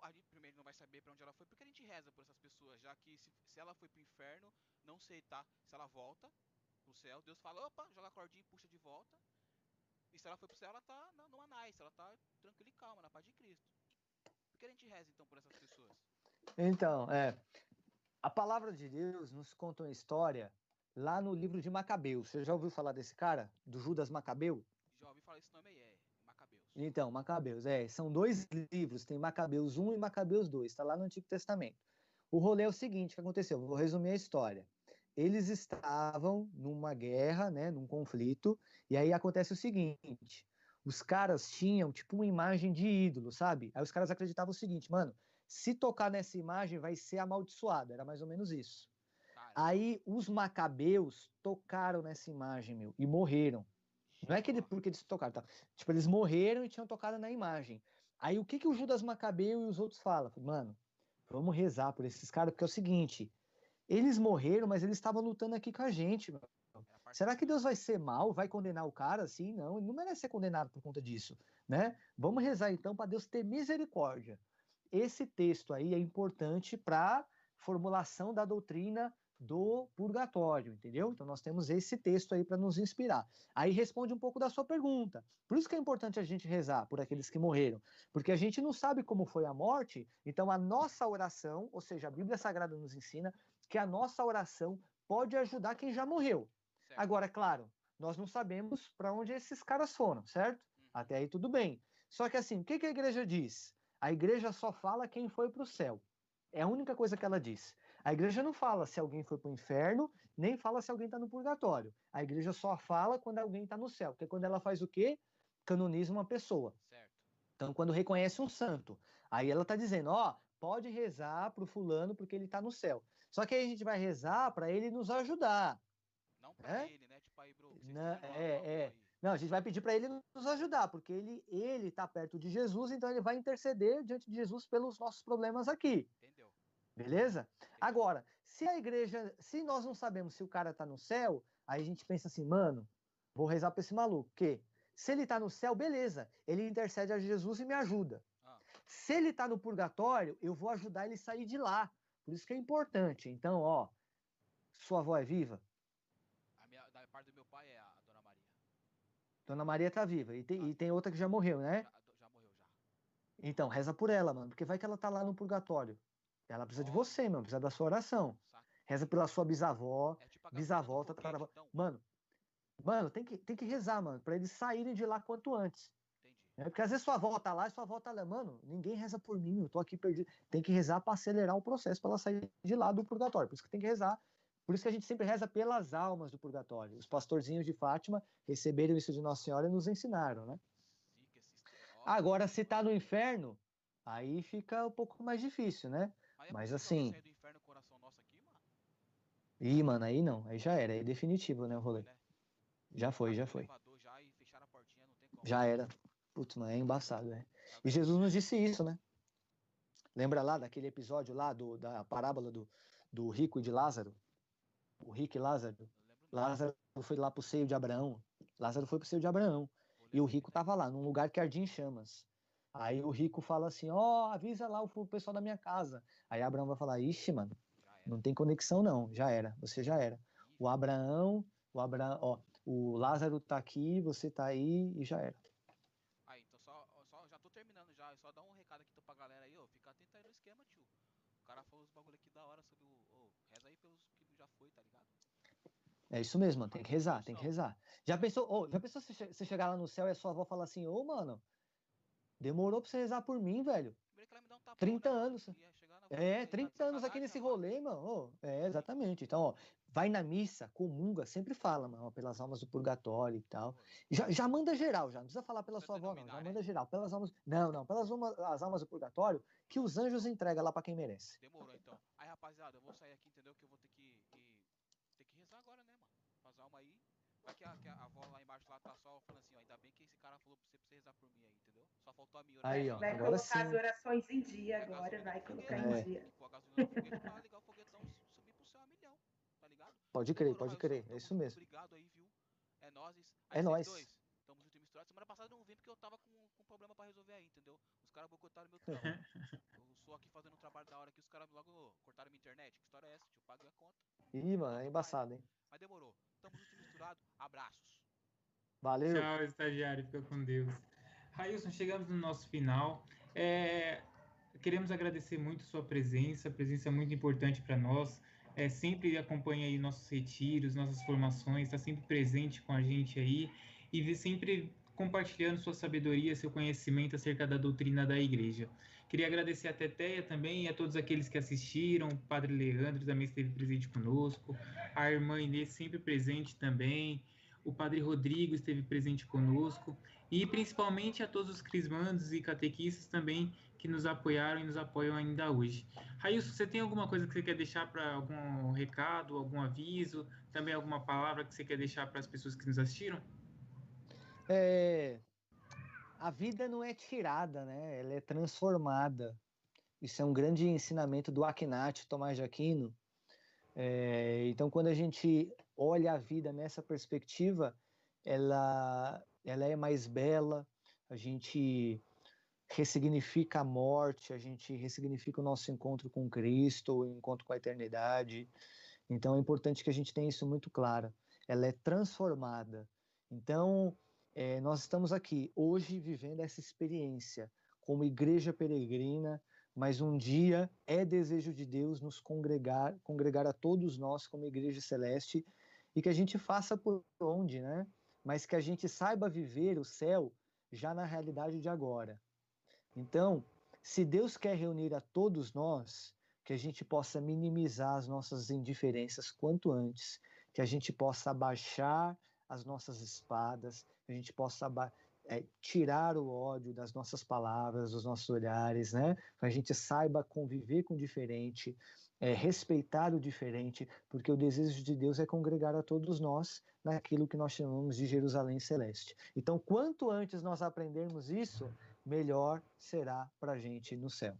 a gente primeiro não vai saber pra onde ela foi, porque a gente reza por essas pessoas, já que se, se ela foi pro inferno, não sei, tá? Se ela volta pro céu, Deus fala, opa, joga a cordinha e puxa de volta. E se ela foi pro céu, ela tá na, numa nice, ela tá tranquila e calma, na paz de Cristo. Por que a gente reza então por essas pessoas? Então, é. A palavra de Deus nos conta uma história lá no livro de Macabeus. Você já ouviu falar desse cara? Do Judas Macabeu? Já ouvi falar esse nome aí, é. Então, Macabeus, é. São dois livros, tem Macabeus 1 e Macabeus 2, está lá no Antigo Testamento. O rolê é o seguinte: o que aconteceu? Vou resumir a história. eles estavam numa guerra, né, num conflito, e aí acontece o seguinte: os caras tinham tipo uma imagem de ídolo, sabe? Aí os caras acreditavam o seguinte, mano, se tocar nessa imagem vai ser amaldiçoado, era mais ou menos isso. Aí os macabeus tocaram nessa imagem, meu, e morreram. Não é que ele, porque eles tocaram, tá? Tipo, eles morreram e tinham tocado na imagem. Aí o que que o Judas Macabeu e os outros falam? Mano, vamos rezar por esses caras, porque é o seguinte, eles morreram, mas eles estavam lutando aqui com a gente, mano. Será que Deus vai ser mal, vai condenar o cara assim? Não, ele não merece ser condenado por conta disso, né? Vamos rezar então para Deus ter misericórdia. Esse texto aí é importante para formulação da doutrina do purgatório, entendeu? Então nós temos esse texto aí para nos inspirar. Aí responde um pouco da sua pergunta. Por isso que é importante a gente rezar por aqueles que morreram, porque a gente não sabe como foi a morte, então a nossa oração, ou seja, a Bíblia Sagrada nos ensina que a nossa oração pode ajudar quem já morreu. Certo. Agora, é claro, nós não sabemos para onde esses caras foram, certo? Uhum. Até aí tudo bem. Só que assim, o que, que a igreja diz? A igreja só fala quem foi para o céu. É a única coisa que ela diz. A igreja não fala se alguém foi para o inferno, nem fala se alguém está no purgatório. A igreja só fala quando alguém está no céu, porque é quando ela faz o quê? Canoniza uma pessoa. Certo. Então, quando reconhece um santo, aí ela está dizendo, ó, pode rezar para o fulano porque ele está no céu. Só que aí a gente vai rezar para ele nos ajudar. Não para é? ele, né? Tipo aí, bro. Não, é, é. Não, a gente vai pedir para ele nos ajudar, porque ele ele está perto de Jesus, então ele vai interceder diante de Jesus pelos nossos problemas aqui. Entendeu? Beleza? Agora, se a igreja, se nós não sabemos se o cara tá no céu, aí a gente pensa assim, mano, vou rezar pra esse maluco. Que se ele tá no céu, beleza, ele intercede a Jesus e me ajuda. Ah. Se ele tá no purgatório, eu vou ajudar ele a sair de lá. Por isso que é importante. Então, ó, sua avó é viva? A minha, da parte do meu pai é a Dona Maria. Dona Maria tá viva. E tem, ah. e tem outra que já morreu, né? Já, já morreu, já. Então, reza por ela, mano, porque vai que ela tá lá no purgatório. Ela precisa de você, mano. Precisa da sua oração. Reza pela sua bisavó. É tipo bisavó, tá, tá, Mano, mano, tem que, tem que rezar, mano, pra eles saírem de lá quanto antes. É, porque às vezes sua avó tá lá e sua avó tá lá. Mano, ninguém reza por mim, eu tô aqui perdido. Tem que rezar para acelerar o processo, para ela sair de lá do purgatório. Por isso que tem que rezar. Por isso que a gente sempre reza pelas almas do purgatório. Os pastorzinhos de Fátima receberam isso de Nossa Senhora e nos ensinaram, né? Agora, se tá no inferno, aí fica um pouco mais difícil, né? Mas assim. Do inferno, coração nosso aqui, mano. Ih, mano, aí não. Aí já era. Aí é definitivo, né, o rolê. Né? Já foi, já foi. Já, já era. Putz, mano, é embaçado, né? E Jesus nos disse isso, né? Lembra lá daquele episódio lá do, da parábola do, do rico e de Lázaro? O rico e Lázaro. Lázaro foi lá pro seio de Abraão. Lázaro foi pro seio de Abraão. E o rico tava lá, num lugar que ardia em chamas. Aí o rico fala assim: Ó, oh, avisa lá o pessoal da minha casa. Aí Abraão vai falar: Ixi, mano, não tem conexão não, já era, você já era. O Abraão, o Abraão, ó, o Lázaro tá aqui, você tá aí e já era. Aí, então só, só já tô terminando já, só dá um recado aqui pra galera aí, ó, fica atento aí no esquema, tio. O cara falou os bagulho aqui da hora sobre o. Oh, reza aí pelos que já foi, tá ligado? É isso mesmo, mano, tem que rezar, tem que rezar. Já pensou, oh, já pensou se você chegar lá no céu e a sua avó falar assim, ô, oh, mano, Demorou pra você rezar por mim, velho. 30 né? anos. É, 30 anos aqui nesse rolê, mano. é, exatamente. Então, ó, vai na missa, comunga, sempre fala, mano, pelas almas do purgatório e tal. Já, já manda geral, já. Não precisa falar pela sua avó, não. Já manda geral. Pelas almas. Não, não, pelas almas, as almas do purgatório, que os anjos entregam lá pra quem merece. Demorou, então. Aí, rapaziada, eu vou sair aqui, entendeu? Que eu vou ter que. que ter que rezar agora, né, mano? As almas aí. Vai que a, que a avó lá embaixo lá tá só falando assim, ó, ainda bem que esse cara falou pra você, pra você rezar por mim aí, entendeu? Só faltou a minha oração. Aí, ó, vai agora colocar sim. as orações em dia agora, vai colocar em dia. Pô, a gasolina no foguete pra ligar o foguetão subir pro céu a milhão, tá ligado? Pode crer, pode crer, é isso mesmo. Obrigado aí, viu? É nós. É nós. Tamo junto e misturado. Semana passada eu não vim porque eu tava com, com problema pra resolver aí, entendeu? Os caras boicotaram meu trampo. sou aqui fazendo um trabalho da hora que os caras logo cortaram minha internet. Que história é essa, tio? Paguei a conta. Ih, mano, é embaçado, hein? Mas demorou. Tamo junto misturado. Abraços. Valeu. Tchau, estagiário. Fica com Deus. Railson, chegamos no nosso final. É, queremos agradecer muito sua presença, a presença é muito importante para nós. É, sempre acompanha aí nossos retiros, nossas formações, está sempre presente com a gente aí e sempre compartilhando sua sabedoria, seu conhecimento acerca da doutrina da igreja. Queria agradecer a Teteia também e a todos aqueles que assistiram. O Padre Leandro também esteve presente conosco. A irmã Inês sempre presente também. O Padre Rodrigo esteve presente conosco. E principalmente a todos os crismandos e catequistas também que nos apoiaram e nos apoiam ainda hoje. Railson, você tem alguma coisa que você quer deixar para algum recado, algum aviso, também alguma palavra que você quer deixar para as pessoas que nos assistiram? É, a vida não é tirada, né? Ela é transformada. Isso é um grande ensinamento do Akhenaten, Tomás de Aquino. É, então, quando a gente olha a vida nessa perspectiva, ela, ela é mais bela, a gente ressignifica a morte, a gente ressignifica o nosso encontro com Cristo, o encontro com a eternidade. Então, é importante que a gente tenha isso muito claro. Ela é transformada. Então, é, nós estamos aqui hoje vivendo essa experiência como igreja peregrina, mas um dia é desejo de Deus nos congregar, congregar a todos nós como igreja celeste e que a gente faça por onde, né? Mas que a gente saiba viver o céu já na realidade de agora. Então, se Deus quer reunir a todos nós, que a gente possa minimizar as nossas indiferenças quanto antes, que a gente possa abaixar as nossas espadas, que a gente possa é, tirar o ódio das nossas palavras, dos nossos olhares, né? Que a gente saiba conviver com o diferente, é, respeitar o diferente, porque o desejo de Deus é congregar a todos nós naquilo que nós chamamos de Jerusalém Celeste. Então, quanto antes nós aprendermos isso, melhor será para a gente no céu.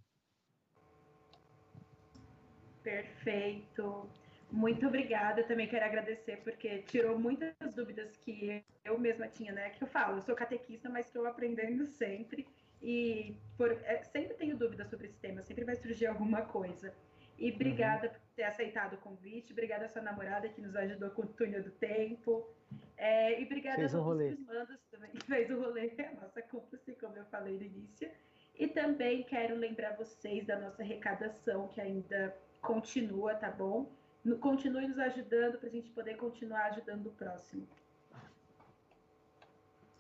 Perfeito. Muito obrigada. Também quero agradecer porque tirou muitas dúvidas que eu mesma tinha, né? Que eu falo, eu sou catequista, mas estou aprendendo sempre e por, é, sempre tenho dúvidas sobre esse tema. Sempre vai surgir alguma coisa. E obrigada uhum. por ter aceitado o convite. Obrigada à sua namorada que nos ajudou com o túnel do tempo. É, e obrigada fez a todos um os mandos também que fez o rolê, a nossa cúmplice, como eu falei no início. E também quero lembrar vocês da nossa arrecadação, que ainda continua, tá bom? Continue nos ajudando para a gente poder continuar ajudando o próximo.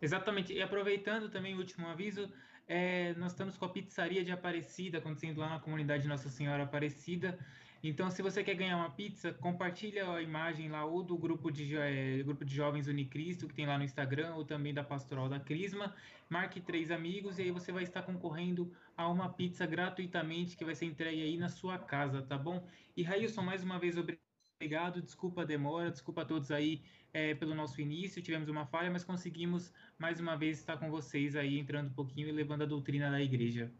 Exatamente. E aproveitando também o último aviso, é, nós estamos com a pizzaria de Aparecida acontecendo lá na comunidade Nossa Senhora Aparecida. Então, se você quer ganhar uma pizza, compartilha a imagem lá ou do grupo de, é, grupo de jovens Unicristo que tem lá no Instagram ou também da Pastoral da Crisma. Marque três amigos e aí você vai estar concorrendo a uma pizza gratuitamente que vai ser entregue aí na sua casa, tá bom? E Railson, mais uma vez, obrigado. Desculpa a demora, desculpa a todos aí é, pelo nosso início. Tivemos uma falha, mas conseguimos mais uma vez estar com vocês aí, entrando um pouquinho e levando a doutrina da igreja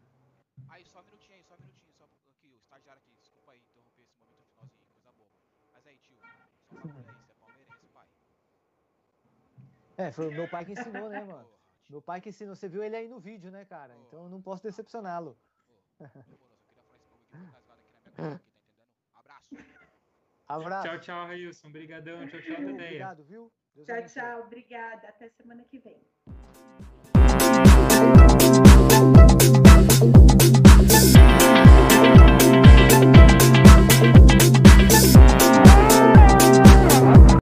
aí, só um minutinho. Só aqui, o estagiário aqui. Desculpa aí interromper esse momento finalzinho, coisa boba. Mas aí, tio, só um aí, você é palmeirense, pai. É, foi o meu pai que ensinou, né, mano? Meu pai que ensinou. Você viu ele aí no vídeo, né, cara? Então eu não posso decepcioná-lo. Abraço. Abraço. Tchau, tchau, Railson. Obrigadão. Tchau, tchau, Tadeia. Obrigado, viu? Deus tchau, abençoe. tchau. Obrigada. Até semana que vem.